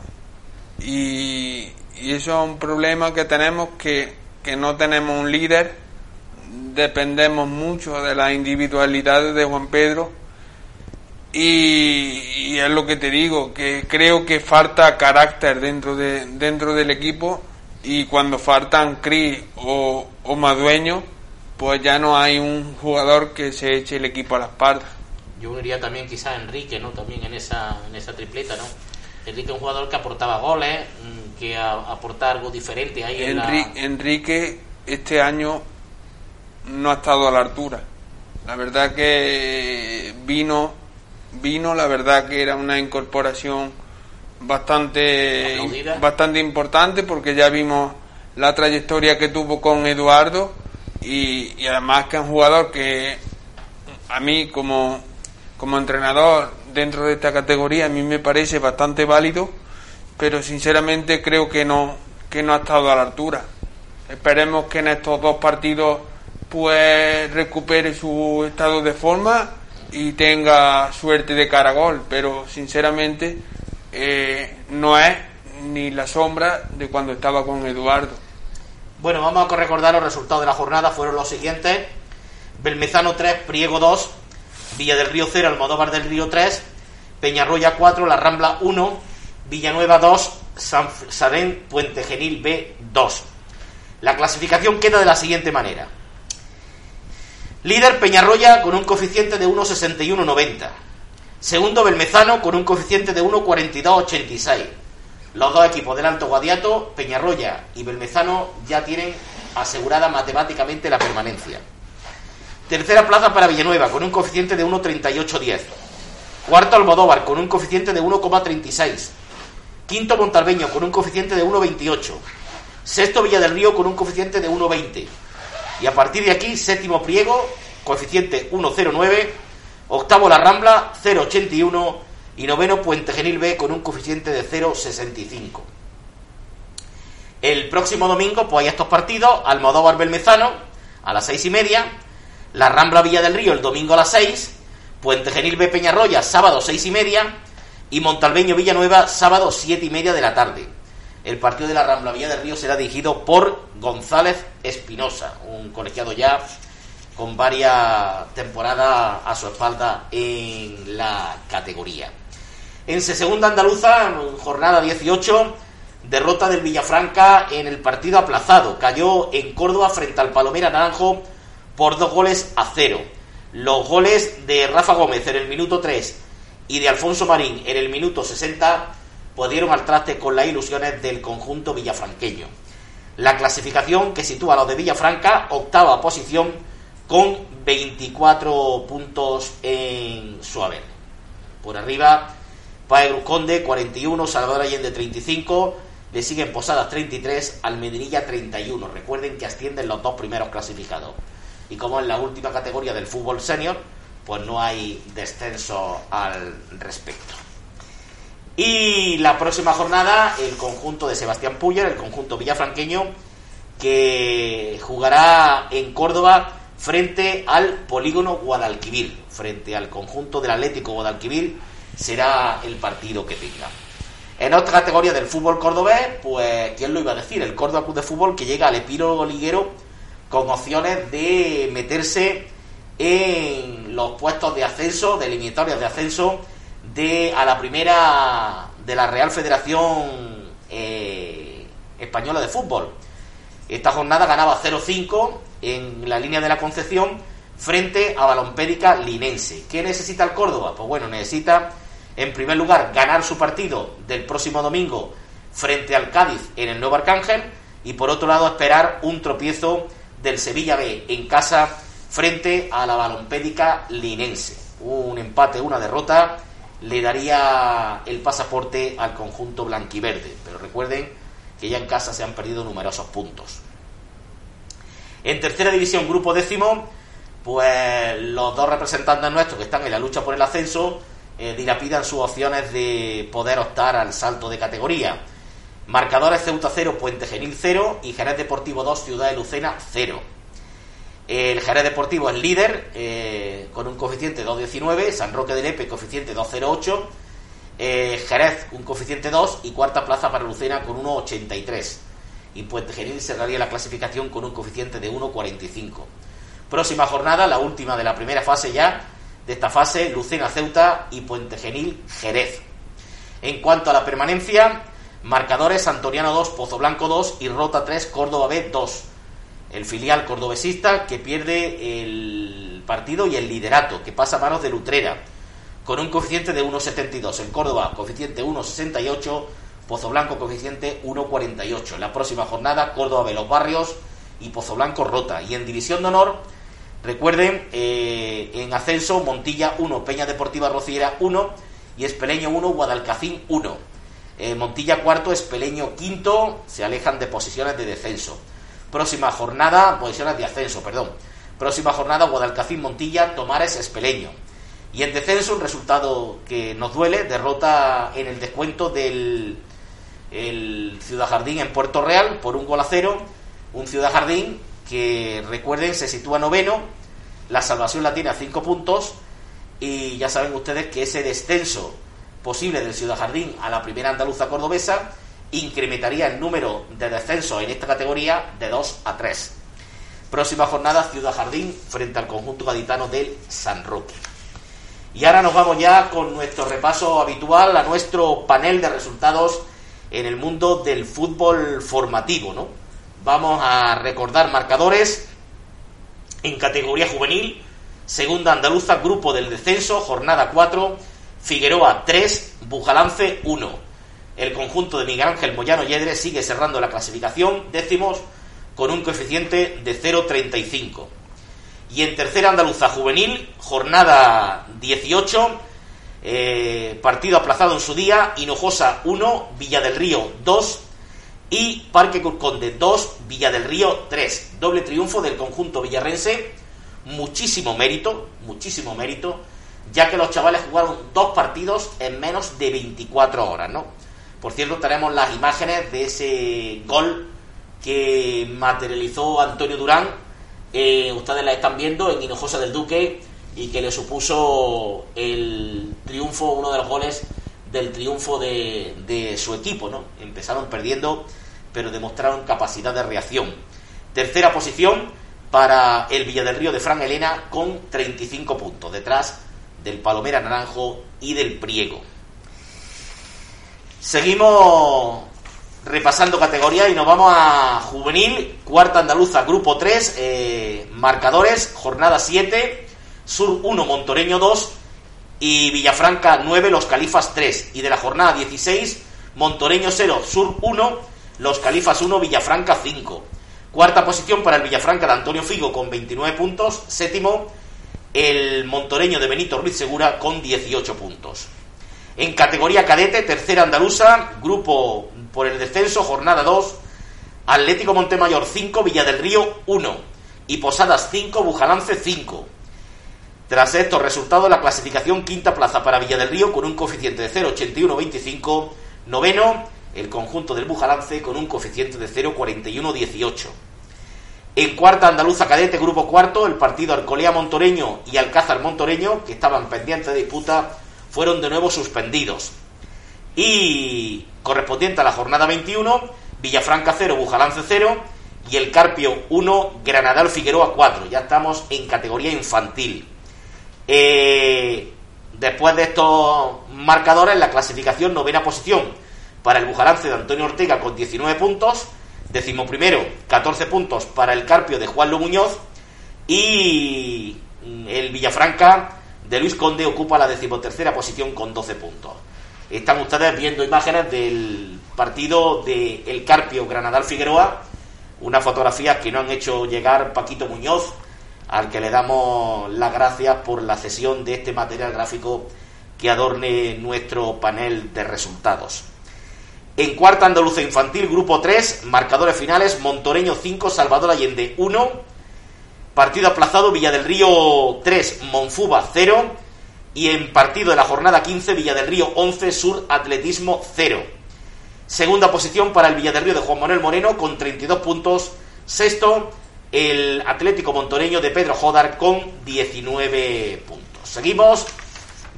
Y, y eso es un problema que tenemos que, que no tenemos un líder, dependemos mucho de las individualidades de Juan Pedro y, es lo que te digo, que creo que falta carácter dentro, de, dentro del equipo y cuando faltan Cris o, o Madueño, pues ya no hay un jugador que se eche el equipo a la espalda. Yo uniría también quizá a Enrique, ¿no? También en esa, en esa tripleta, ¿no? Enrique es un jugador que aportaba goles, mm, que aporta algo diferente ahí Enrique este año no ha estado a la altura. La verdad que vino, vino, la verdad que era una incorporación bastante, bastante importante porque ya vimos la trayectoria que tuvo con Eduardo y, y además que es un jugador que a mí como, como entrenador dentro de esta categoría a mí me parece bastante válido, pero sinceramente creo que no, que no ha estado a la altura. Esperemos que en estos dos partidos pues recupere su estado de forma y tenga suerte de cara a gol, pero sinceramente eh, no es ni la sombra de cuando estaba con Eduardo. Bueno, vamos a recordar los resultados de la jornada, fueron los siguientes. Belmezano 3, Priego 2, Villa del Río 0, Almodóvar del Río 3, Peñarroya 4, La Rambla 1, Villanueva 2, San Sarén, Puente Genil B 2. La clasificación queda de la siguiente manera. Líder Peñarroya con un coeficiente de 1,6190. Segundo Belmezano con un coeficiente de 1,4286. Los dos equipos del Alto Guadiato, Peñarroya y Belmezano, ya tienen asegurada matemáticamente la permanencia. Tercera plaza para Villanueva con un coeficiente de 1,3810. Cuarto Almodóvar con un coeficiente de 1,36. Quinto Montalbeño con un coeficiente de 1,28. Sexto Villa del Río con un coeficiente de 1,20. Y a partir de aquí, séptimo Priego, coeficiente 1,09. Octavo La Rambla, 0,81. Y noveno Puente Genil B con un coeficiente de 0,65. El próximo domingo, pues hay estos partidos: Almodóvar Belmezano a las seis y media. La Rambla Villa del Río el domingo a las 6. Puente Genil B Peñarroya, sábado seis y media. Y Montalbeño Villanueva, sábado siete y media de la tarde. El partido de la Rambla Villa del Río será dirigido por González Espinosa, un colegiado ya con varias temporadas a su espalda en la categoría. En segunda andaluza, jornada 18, derrota del Villafranca en el partido aplazado. Cayó en Córdoba frente al Palomera Naranjo por dos goles a cero. Los goles de Rafa Gómez en el minuto 3 y de Alfonso Marín en el minuto 60 pudieron al traste con las ilusiones del conjunto villafranqueño. La clasificación que sitúa a los de Villafranca, octava posición, con 24 puntos en su haber. Por arriba, Pae Conde, 41, Salvador Allende, 35, le siguen Posadas 33, Almedinilla 31. Recuerden que ascienden los dos primeros clasificados. Y como en la última categoría del fútbol senior, pues no hay descenso al respecto. Y la próxima jornada, el conjunto de Sebastián Puyer, el conjunto villafranqueño, que jugará en Córdoba frente al polígono Guadalquivir, frente al conjunto del Atlético Guadalquivir, será el partido que tenga. En otra categoría del fútbol cordobés, pues, ¿quién lo iba a decir? El Córdoba Club de Fútbol que llega al epílogo liguero con opciones de meterse en los puestos de ascenso, de eliminatorias de ascenso de a la primera de la Real Federación eh, Española de Fútbol. Esta jornada ganaba 0-5 en la línea de la Concepción frente a Balompédica Linense. ¿Qué necesita el Córdoba? Pues bueno, necesita en primer lugar ganar su partido del próximo domingo frente al Cádiz en el Nuevo Arcángel y por otro lado esperar un tropiezo del Sevilla B en casa frente a la Balompédica Linense. Un empate, una derrota le daría el pasaporte al conjunto blanquiverde, pero recuerden que ya en casa se han perdido numerosos puntos. En tercera división, grupo décimo, pues los dos representantes nuestros que están en la lucha por el ascenso eh, dilapidan sus opciones de poder optar al salto de categoría. Marcadores Ceuta 0, Puente Genil 0 y Jerez Deportivo 2, Ciudad de Lucena 0. El Jerez Deportivo es líder eh, con un coeficiente 2,19, San Roque de Lepe coeficiente 2,08, eh, Jerez un coeficiente 2 y cuarta plaza para Lucena con 1,83. Y Puente Genil cerraría la clasificación con un coeficiente de 1,45. Próxima jornada, la última de la primera fase ya, de esta fase, Lucena Ceuta y Puente Genil Jerez. En cuanto a la permanencia, Marcadores Antoniano 2, Pozo Blanco 2 y Rota 3, Córdoba B 2. El filial cordobesista que pierde el partido y el liderato, que pasa a manos de Lutrera, con un coeficiente de 1,72. El Córdoba, coeficiente 1,68. Pozo Blanco, coeficiente 1,48. En la próxima jornada, Córdoba B Los Barrios y Pozo Blanco Rota. Y en División de Honor, recuerden, eh, en ascenso, Montilla 1, Peña Deportiva Rociera 1 y Espeleño 1, Guadalcacín 1. Eh, Montilla cuarto, Espeleño quinto, se alejan de posiciones de descenso. Próxima jornada, posiciones de ascenso, perdón. Próxima jornada, Guadalcacín, Montilla, Tomares, Espeleño. Y en descenso, un resultado que nos duele, derrota en el descuento del el Ciudad Jardín en Puerto Real por un gol a cero. Un Ciudad Jardín que, recuerden, se sitúa noveno. La salvación la tiene a cinco puntos. Y ya saben ustedes que ese descenso posible del Ciudad Jardín a la primera andaluza cordobesa incrementaría el número de descensos en esta categoría de 2 a 3. Próxima jornada Ciudad Jardín frente al conjunto gaditano del San Roque. Y ahora nos vamos ya con nuestro repaso habitual a nuestro panel de resultados en el mundo del fútbol formativo, ¿no? Vamos a recordar marcadores en categoría juvenil, segunda andaluza, grupo del descenso, jornada 4, Figueroa 3, Bujalance 1. El conjunto de Miguel Ángel Moyano Yedre sigue cerrando la clasificación décimos con un coeficiente de 0,35. Y en tercera andaluza juvenil, jornada 18, eh, partido aplazado en su día, Hinojosa 1, Villa del Río 2 y Parque Curconde 2, Villa del Río 3. Doble triunfo del conjunto villarrense, muchísimo mérito, muchísimo mérito ya que los chavales jugaron dos partidos en menos de 24 horas, ¿no? Por cierto, tenemos las imágenes de ese gol que materializó Antonio Durán. Eh, ustedes la están viendo en Hinojosa del Duque y que le supuso el triunfo, uno de los goles del triunfo de, su equipo, ¿no? Empezaron perdiendo, pero demostraron capacidad de reacción. Tercera posición para el Villa del Río de Fran Elena con 35 puntos. Detrás del Palomera Naranjo y del Priego. Seguimos repasando categorías y nos vamos a juvenil, cuarta andaluza, grupo 3, eh, marcadores, jornada 7, Sur 1, Montoreño 2 y Villafranca 9, Los Califas 3. Y de la jornada 16, Montoreño 0, Sur 1, Los Califas 1, Villafranca 5. Cuarta posición para el Villafranca de Antonio Figo con 29 puntos. Séptimo, el montoreño de Benito Ruiz Segura con 18 puntos. En categoría cadete, tercera andaluza, grupo por el descenso, jornada 2, Atlético Montemayor 5, Villa del Río 1 y Posadas 5, Bujalance 5. Tras estos resultados, la clasificación quinta plaza para Villa del Río con un coeficiente de 0,8125, noveno el conjunto del Bujalance con un coeficiente de 0,4118. En cuarta andaluza cadete, grupo cuarto, el partido Arcolea Montoreño y Alcázar Montoreño, que estaban pendientes de disputa, fueron de nuevo suspendidos. Y correspondiente a la jornada 21, Villafranca 0, Bujalance 0 y el Carpio 1, Granadal Figueroa 4. Ya estamos en categoría infantil. Eh, después de estos marcadores, la clasificación novena posición para el Bujalance de Antonio Ortega con 19 puntos Décimo primero, 14 puntos para el Carpio de Juan Lo Muñoz. Y el Villafranca de Luis Conde ocupa la decimotercera posición con 12 puntos. Están ustedes viendo imágenes del partido de El Carpio Granadal Figueroa, unas fotografías que no han hecho llegar Paquito Muñoz, al que le damos las gracias por la cesión de este material gráfico que adorne nuestro panel de resultados. En cuarta andaluza infantil, grupo 3, marcadores finales, Montoreño 5, Salvador Allende 1, partido aplazado, Villa del Río 3, Monfuba 0, y en partido de la jornada 15, Villa del Río 11, Sur Atletismo 0. Segunda posición para el Villa del Río de Juan Manuel Moreno con 32 puntos. Sexto, el Atlético Montoreño de Pedro Jodar con 19 puntos. Seguimos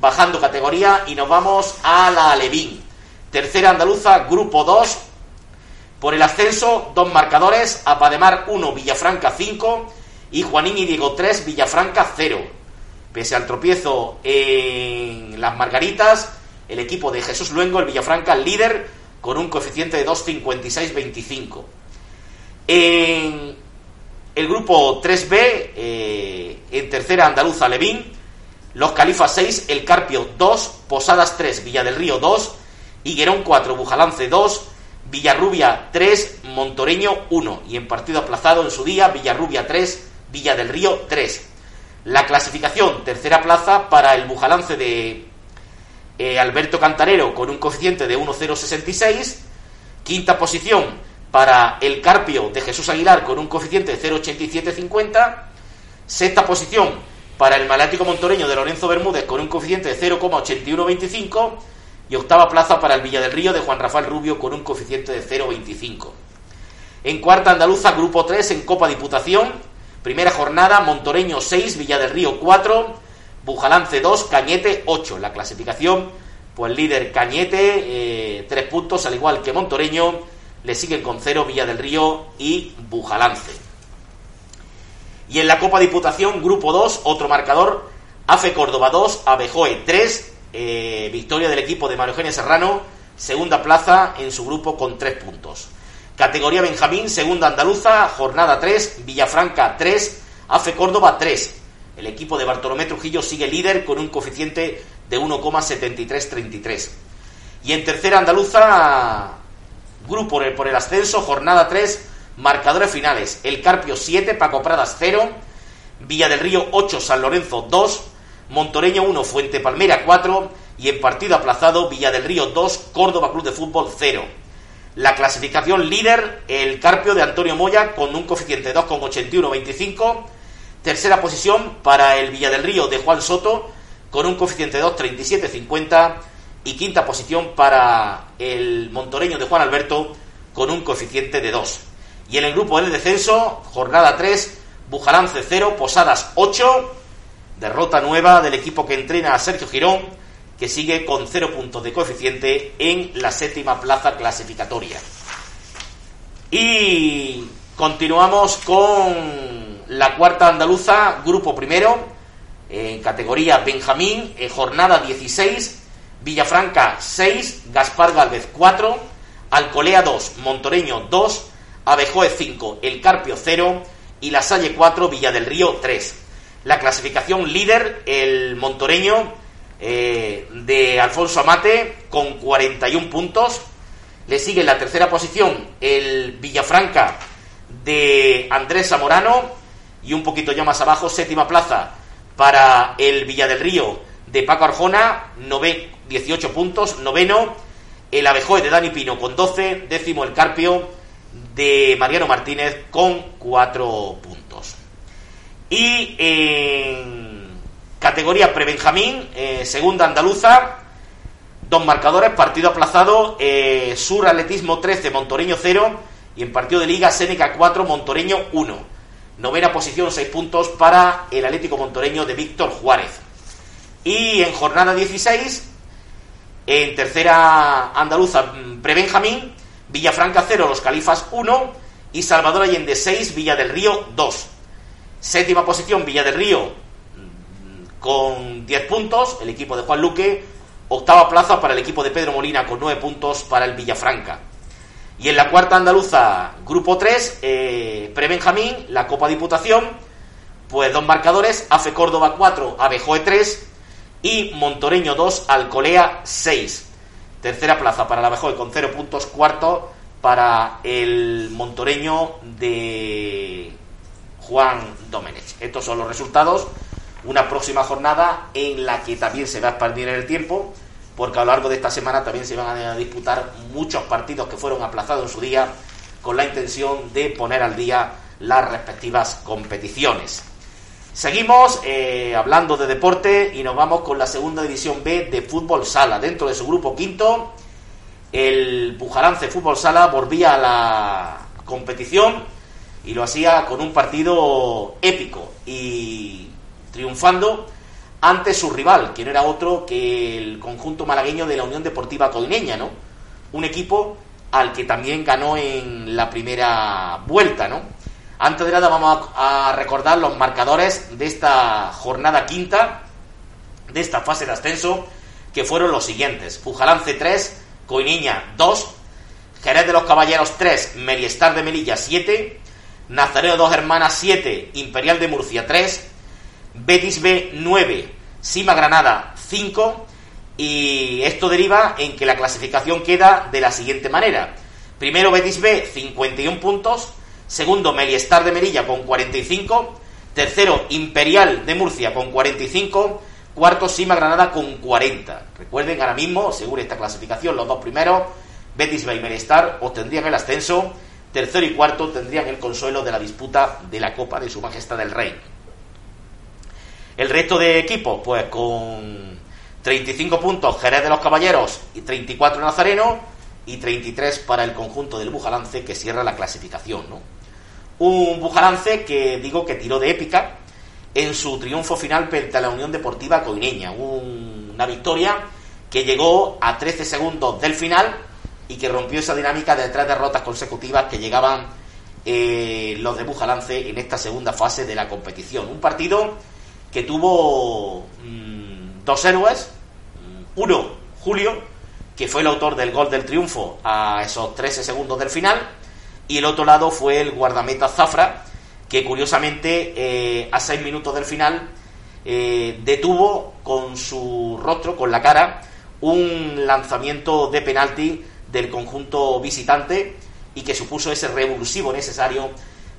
bajando categoría y nos vamos a la Alevín. Tercera andaluza, grupo 2. Por el ascenso, dos marcadores, Apademar 1, Villafranca 5 y Juanín y Diego 3, Villafranca 0. Pese al tropiezo en las Margaritas, el equipo de Jesús Luengo, el Villafranca, líder con un coeficiente de 2,56-25. En el grupo 3B, eh, en tercera andaluza, Levín, los Califas 6, El Carpio 2, Posadas 3, Villa del Río 2, Higuerón 4, Bujalance 2, Villarrubia 3, Montoreño 1. Y en partido aplazado en su día, Villarrubia 3, Villa del Río 3. La clasificación, tercera plaza para el Bujalance de eh, Alberto Cantarero con un coeficiente de 1,066. Quinta posición para el Carpio de Jesús Aguilar con un coeficiente de 0,8750. Sexta posición para el Malático Montoreño de Lorenzo Bermúdez con un coeficiente de 0,8125. Y octava plaza para el Villa del Río de Juan Rafael Rubio con un coeficiente de 0,25. En cuarta andaluza, grupo 3 en Copa Diputación, Primera jornada, Montoreño 6, Villa del Río 4, Bujalance 2, Cañete 8. La clasificación, pues líder Cañete, 3 eh, puntos, al igual que Montoreño, le siguen con 0 Villa del Río y Bujalance. Y en la Copa Diputación, Grupo 2, otro marcador, AFE Córdoba 2, Abejoe 3, eh, victoria del equipo de Mario Eugenio Serrano, segunda plaza en su grupo con 3 puntos. Categoría Benjamín, segunda andaluza, jornada 3, Villafranca 3, AFE Córdoba 3. El equipo de Bartolomé Trujillo sigue líder con un coeficiente de 1,7333. Y en tercera andaluza, grupo por el, ascenso, jornada 3, marcadores finales. El Carpio 7, Paco Pradas 0, Villa del Río 8, San Lorenzo 2, Montoreño 1, Fuente Palmera 4 y en partido aplazado Villa del Río 2, Córdoba Club de Fútbol 0. La clasificación líder, el Carpio de Antonio Moya con un coeficiente de 2,8125. Tercera posición para el Villa del Río de Juan Soto con un coeficiente de 2,3750. Y quinta posición para el montoreño de Juan Alberto con un coeficiente de 2. Y en el grupo del descenso, jornada 3, Bujalance 0, Posadas 8. Derrota nueva del equipo que entrena a Sergio Girón que sigue con cero puntos de coeficiente en la séptima plaza clasificatoria. Y continuamos con la cuarta andaluza, grupo primero, en categoría Benjamín, en jornada 16, Villafranca 6, Gaspar Galvez 4, Alcolea 2, Montoreño 2, Abejoe 5, El Carpio 0 y La Salle 4, Villa del Río 3. La clasificación líder, el Montoreño eh, de Alfonso Amate con 41 puntos. Le sigue en la tercera posición el Villafranca de Andrés Zamorano y un poquito ya más abajo, séptima plaza para el Villa del Río de Paco Arjona, 18 puntos, noveno el Abejoe de Dani Pino con 12, décimo el Carpio de Mariano Martínez con 4 puntos. Y en Categoría Prebenjamín, eh, segunda andaluza, dos marcadores, partido aplazado, eh, Sur Atletismo 13, Montoreño 0 y en partido de Liga Seneca 4, Montoreño 1. Novena posición, 6 puntos para el Atlético Montoreño de Víctor Juárez. Y en jornada 16, en tercera andaluza, mm, Prebenjamín, Villafranca 0, Los Califas 1 y Salvador Allende 6, Villa del Río 2. Séptima posición, Villa del Río con 10 puntos, el equipo de Juan Luque, octava plaza para el equipo de Pedro Molina con 9 puntos para el Villafranca. Y en la cuarta andaluza, grupo 3, eh, Pre-Benjamín, la Copa Diputación, pues dos marcadores, AFE Córdoba 4, Abejoe 3 y Montoreño 2, Alcolea 6. Tercera plaza para la Abejoe con 0 puntos, cuarto para el Montoreño de Juan Domenech. Estos son los resultados. Una próxima jornada en la que también se va a expandir en el tiempo, porque a lo largo de esta semana también se van a disputar muchos partidos que fueron aplazados en su día con la intención de poner al día las respectivas competiciones. Seguimos eh, hablando de deporte y nos vamos con la segunda división B de fútbol sala. Dentro de su grupo quinto, el Bujalance Fútbol Sala volvía a la competición y lo hacía con un partido épico y triunfando ante su rival, que no era otro que el conjunto malagueño de la Unión Deportiva Coineña, ¿no? Un equipo al que también ganó en la primera vuelta, ¿no? Antes de nada vamos a recordar los marcadores de esta jornada quinta, de esta fase de ascenso, que fueron los siguientes. Pujalance 3, Coiniña 2, Jerez de los Caballeros 3, Meriestar de Melilla 7, Nazareo Dos Hermanas 7, Imperial de Murcia 3, Betis B 9, Sima Granada 5 y esto deriva en que la clasificación queda de la siguiente manera. Primero Betis B 51 puntos, segundo Meliestar de Melilla con 45, tercero Imperial de Murcia con 45, cuarto Sima Granada con 40. Recuerden ahora mismo, según esta clasificación, los dos primeros, Betis B y Meliestar, obtendrían el ascenso Tercero y cuarto tendrían el consuelo de la disputa de la Copa de Su Majestad del Rey. El resto de equipos, pues con 35 puntos Jerez de los Caballeros y 34 Nazareno y 33 para el conjunto del Bujalance que cierra la clasificación. ¿no? Un Bujalance que digo que tiró de épica en su triunfo final frente a la Unión Deportiva Coineña. Una victoria que llegó a 13 segundos del final y que rompió esa dinámica de tres derrotas consecutivas que llegaban eh, los de Bujalance en esta segunda fase de la competición. Un partido que tuvo mm, dos héroes, uno, Julio, que fue el autor del gol del triunfo a esos 13 segundos del final, y el otro lado fue el guardameta Zafra, que curiosamente eh, a seis minutos del final eh, detuvo con su rostro, con la cara, un lanzamiento de penalti del conjunto visitante y que supuso ese revulsivo necesario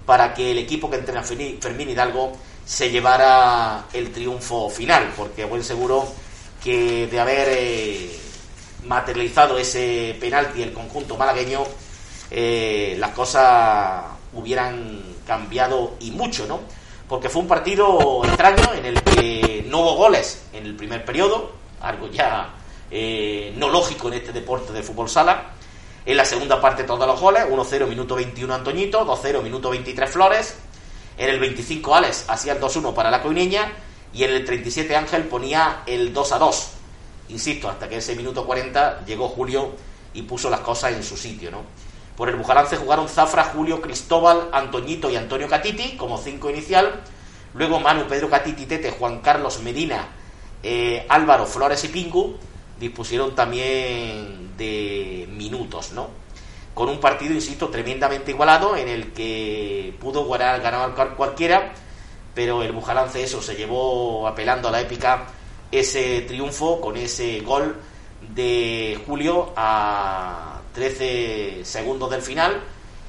para que el equipo que entrena Fermín Hidalgo se llevara el triunfo final, porque buen seguro que de haber eh, materializado ese penalti el conjunto malagueño, eh, las cosas hubieran cambiado y mucho, ¿no? Porque fue un partido extraño en el que no hubo goles en el primer periodo, algo ya eh, no lógico en este deporte de fútbol sala. En la segunda parte todos los goles, 1-0 minuto 21 Antoñito, 2-0 minuto 23 Flores. En el 25 Alex hacía el 2-1 para la Coineña y en el 37 Ángel ponía el 2-2. Insisto, hasta que ese minuto 40 llegó Julio y puso las cosas en su sitio, ¿no? Por el Bujalance jugaron Zafra, Julio, Cristóbal, Antoñito y Antonio Catiti como 5 inicial. Luego Manu, Pedro Catiti, Tete, Juan Carlos Medina, eh, Álvaro, Flores y Pingu dispusieron también de minutos, ¿no? Con un partido, insisto, tremendamente igualado en el que pudo ganar, ganar cualquiera, pero el Bujalance eso se llevó apelando a la épica ese triunfo con ese gol de Julio a 13 segundos del final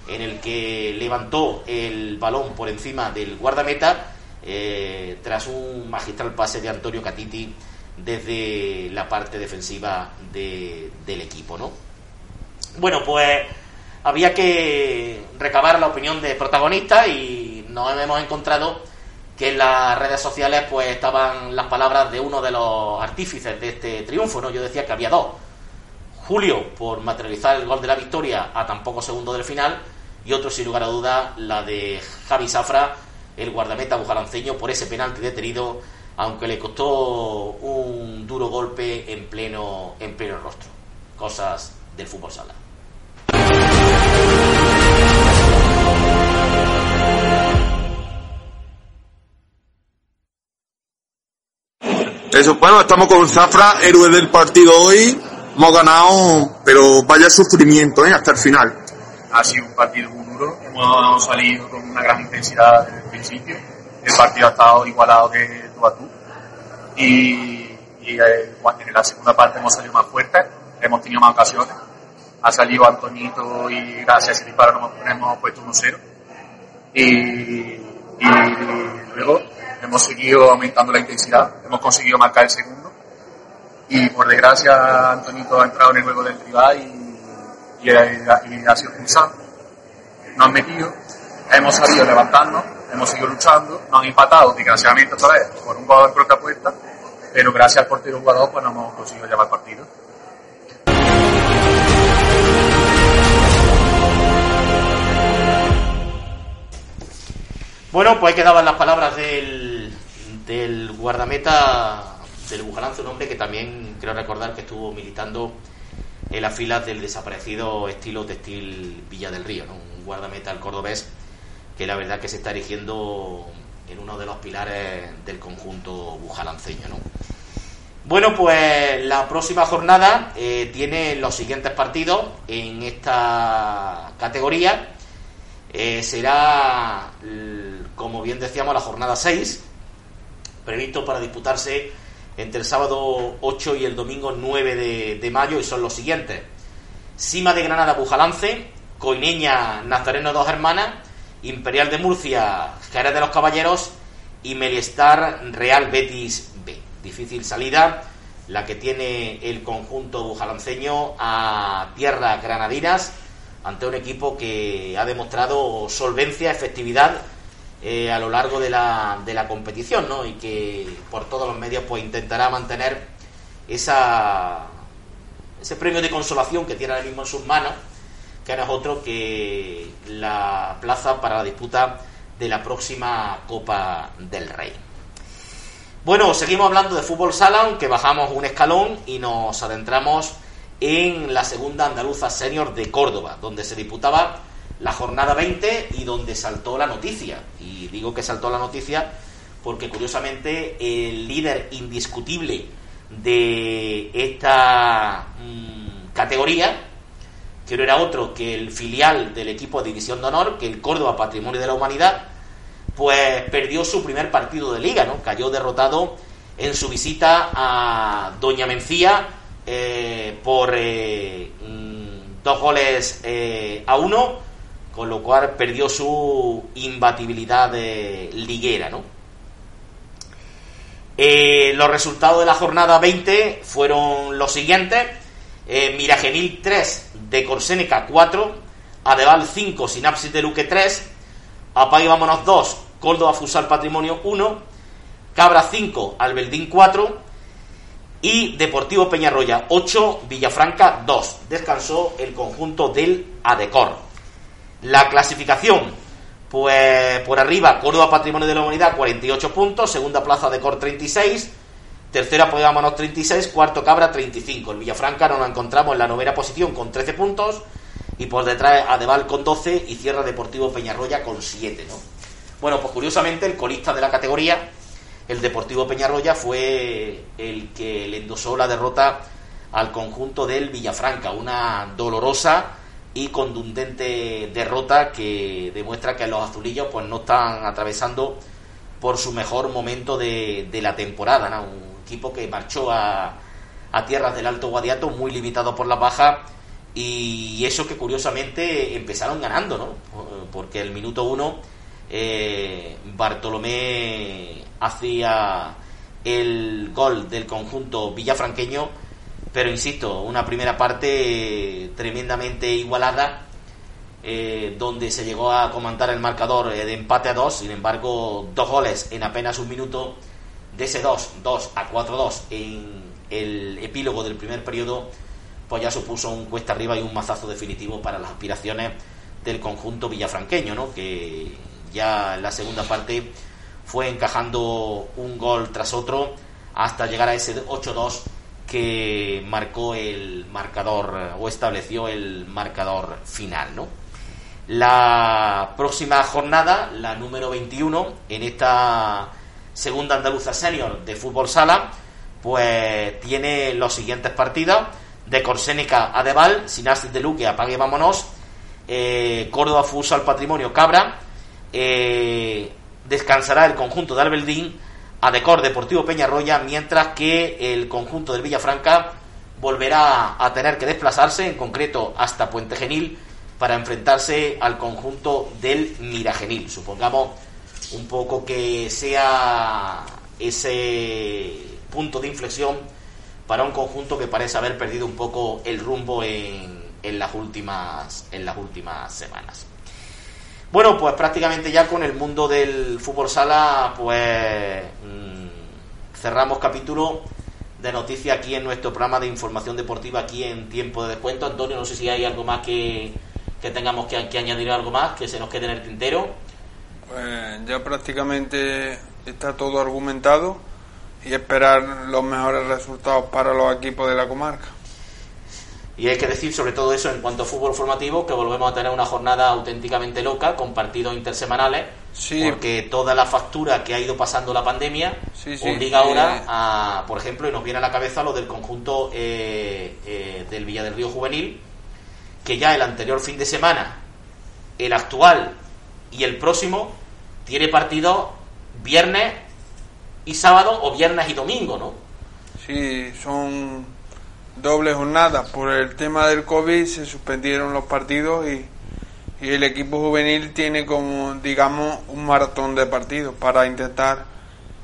en el que levantó el balón por encima del guardameta eh, tras un magistral pase de Antonio Catiti desde la parte defensiva del equipo, ¿no? Bueno, pues había que recabar la opinión de protagonistas y nos hemos encontrado que en las redes sociales pues estaban las palabras de uno de los artífices de este triunfo, ¿no? Yo decía que había dos. Julio por materializar el gol de la victoria a tan pocos segundos del final y otro sin lugar a duda la de Javi Safra, el guardameta bujalanceño por ese penalti detenido aunque le costó un duro golpe en pleno, en pleno rostro. Cosas del fútbol sala. Eso, bueno, estamos con Zafra, héroe del partido hoy. Hemos ganado, pero vaya sufrimiento, ¿eh? Hasta el final. ha sido un partido muy duro, hemos salido con una gran intensidad desde el principio, el partido ha estado igualado de tú a tú y, y eh, en la segunda parte hemos salido más fuertes, hemos tenido más ocasiones, ha salido Antonito y gracias a ese disparo nos hemos puesto 1-0 y, y luego hemos seguido aumentando la intensidad, hemos conseguido marcar el segundo y por desgracia Antonito ha entrado en el juego del rival y, y, y ha sido expulsado. Nos han metido, hemos sabido levantarnos, hemos seguido luchando, nos han empatado desgraciadamente otra vez por un jugador propia puerta, pero gracias al portero jugador pues no hemos conseguido llevar partido. Bueno, pues ahí quedaban las palabras del, del guardameta del Bujalance, un hombre que también creo recordar que estuvo militando en las filas del desaparecido estilo textil Villa del Río, ¿no? un guardameta al cordobés que la verdad que se está erigiendo en uno de los pilares del conjunto bujalanceño. ¿no? Bueno, pues la próxima jornada eh, tiene los siguientes partidos en esta categoría. Eh, será, como bien decíamos, la jornada 6, previsto para disputarse entre el sábado 8 y el domingo 9 de, de mayo, y son los siguientes. Cima de Granada, Bujalance, Coineña, Nazareno Dos Hermanas, Imperial de Murcia, Jerez de los Caballeros y Meliestar Real Betis B. Difícil salida la que tiene el conjunto bujalanceño a tierras granadinas ante un equipo que ha demostrado solvencia, efectividad eh, a lo largo de la, de la competición, ¿no? Y que por todos los medios pues intentará mantener esa ese premio de consolación que tiene ahora mismo en sus manos, que no es otro que la plaza para la disputa de la próxima Copa del Rey. Bueno, seguimos hablando de fútbol sala, aunque bajamos un escalón y nos adentramos en la segunda andaluza senior de Córdoba, donde se disputaba la jornada 20 y donde saltó la noticia. Y digo que saltó la noticia porque curiosamente el líder indiscutible de esta mmm, categoría, que no era otro que el filial del equipo de División de Honor, que el Córdoba Patrimonio de la Humanidad, pues perdió su primer partido de liga, ¿no? Cayó derrotado en su visita a Doña Mencía eh, por eh, dos goles eh, a uno, con lo cual perdió su imbatibilidad liguera, ¿no? los resultados de la jornada 20 fueron los siguientes. Miragenil 3, de Corsénica 4, Adeval 5, Sinapsis de Luque 3, Apague Vámonos 2, Córdoba Fusal Patrimonio 1, Cabra 5, Albeldín 4 y Deportivo Peñarroya 8, Villafranca 2. Descansó el conjunto del Adecor. La clasificación, pues por arriba Córdoba Patrimonio de la Humanidad 48 puntos, segunda plaza Adecor 36, tercera Vámonos 36, cuarto Cabra 35. El Villafranca nos lo encontramos en la novena posición con 13 puntos y por detrás Adeval con 12 y cierra Deportivo Peñarroya con 7, ¿no? Bueno, pues curiosamente el colista de la categoría, el Deportivo Peñarroya, fue el que le endosó la derrota al conjunto del Villafranca, una dolorosa y contundente derrota que demuestra que los azulillos pues no están atravesando por su mejor momento de, de la temporada, ¿no? Un equipo que marchó a, a tierras del Alto Guadiato muy limitado por la baja y eso que curiosamente empezaron ganando, ¿no? Porque el minuto uno eh, Bartolomé hacía el gol del conjunto villafranqueño, pero insisto, una primera parte tremendamente igualada, eh, donde se llegó a comandar el marcador eh, de empate a dos, sin embargo, dos goles en apenas un minuto, de ese 2, 2 a 4-2 en el epílogo del primer periodo pues ya supuso un cuesta arriba y un mazazo definitivo para las aspiraciones del conjunto villafranqueño, ¿no? que ya en la segunda parte fue encajando un gol tras otro hasta llegar a ese 8-2 que marcó el marcador o estableció el marcador final, ¿no? La próxima jornada, la número 21, en esta segunda andaluza senior de fútbol sala, pues tiene los siguientes partidos. De Corsénica a Deval, Sinasis de Luque, apague vámonos, eh, Córdoba Futsal Patrimonio Cabra, descansará el conjunto de Albeldín a Decor Deportivo Peñarroya, mientras que el conjunto del Villafranca volverá a tener que desplazarse, en concreto hasta Puente Genil, para enfrentarse al conjunto del Miragenil. Supongamos un poco que sea ese punto de inflexión para un conjunto que parece haber perdido un poco el rumbo en, en las últimas en las últimas semanas. Bueno, pues prácticamente ya con el mundo del fútbol sala, pues mm, cerramos capítulo de noticias aquí en nuestro programa de información deportiva aquí en tiempo de descuento. Antonio, no sé si hay algo más que, que tengamos que, que añadir algo más, que se nos quede en el tintero. Pues ya prácticamente está todo argumentado y esperar los mejores resultados para los equipos de la comarca. Y hay que decir sobre todo eso en cuanto a fútbol formativo, que volvemos a tener una jornada auténticamente loca con partidos intersemanales, porque toda la factura que ha ido pasando la pandemia obliga ahora a, por ejemplo, y nos viene a la cabeza lo del conjunto eh, eh, del Villa del Río Juvenil, que ya el anterior fin de semana, el actual y el próximo, tiene partidos viernes y sábado o viernes y domingo, ¿no? Sí, son doble jornada. Por el tema del COVID se suspendieron los partidos y, y el equipo juvenil tiene como, digamos, un maratón de partidos para intentar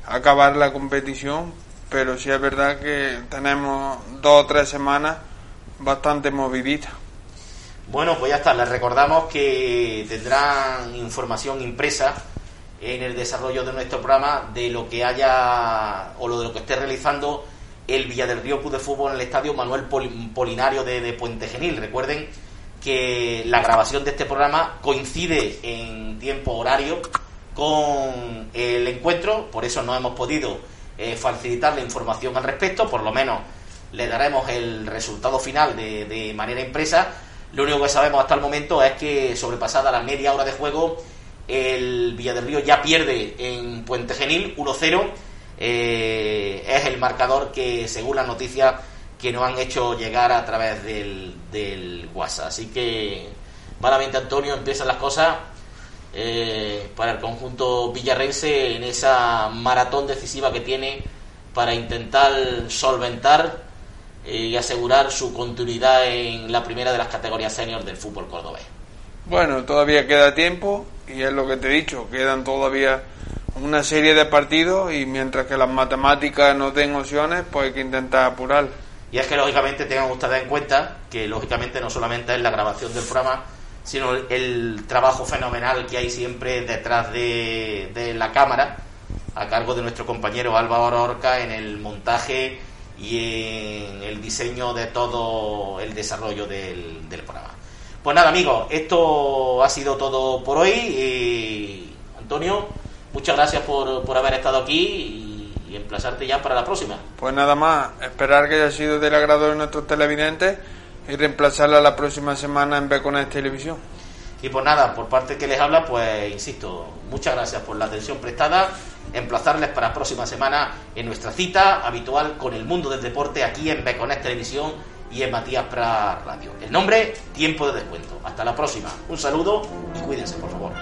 acabar la competición. Pero sí es verdad que tenemos dos o tres semanas bastante moviditas. Bueno, pues ya está. Les recordamos que tendrán información impresa en el desarrollo de nuestro programa de lo que haya o lo de lo que esté realizando el Villa del Río Club de Fútbol en el estadio Manuel Polinario de, Puente Genil. Recuerden que la grabación de este programa coincide en tiempo horario con el encuentro, por eso no hemos podido eh, facilitar la información al respecto, por lo menos le daremos el resultado final de, de manera impresa. Lo único que sabemos hasta el momento es que sobrepasada la media hora de juego, el Villa del Río ya pierde en Puente Genil 1-0 eh, es el marcador que, según las noticias que nos han hecho llegar a través del, del WhatsApp. Así que, malamente Antonio, empiezan las cosas eh, para el conjunto villarrense en esa maratón decisiva que tiene para intentar solventar eh, y asegurar su continuidad en la primera de las categorías senior del fútbol cordobés. Bueno, todavía queda tiempo y es lo que te he dicho, quedan todavía una serie de partidos y mientras que las matemáticas no den opciones, pues hay que intentar apurar. Y es que lógicamente tengan ustedes en cuenta que lógicamente no solamente es la grabación del programa, sino el, trabajo fenomenal que hay siempre detrás de, la cámara, a cargo de nuestro compañero Álvaro Orca en el montaje y en el diseño de todo el desarrollo del, del programa. Pues nada, amigos, esto ha sido todo por hoy. Y, Antonio, muchas gracias por, por haber estado aquí y, emplazarte ya para la próxima. Pues nada más, esperar que haya sido del agrado de nuestros televidentes y reemplazarla la próxima semana en Beconet Televisión. Y pues nada, por parte que les habla, pues insisto, muchas gracias por la atención prestada. Emplazarles para la próxima semana en nuestra cita habitual con el mundo del deporte aquí en Beconet Televisión y en Matías Pra Radio. El nombre, Tiempo de Descuento. Hasta la próxima. Un saludo y cuídense, por favor.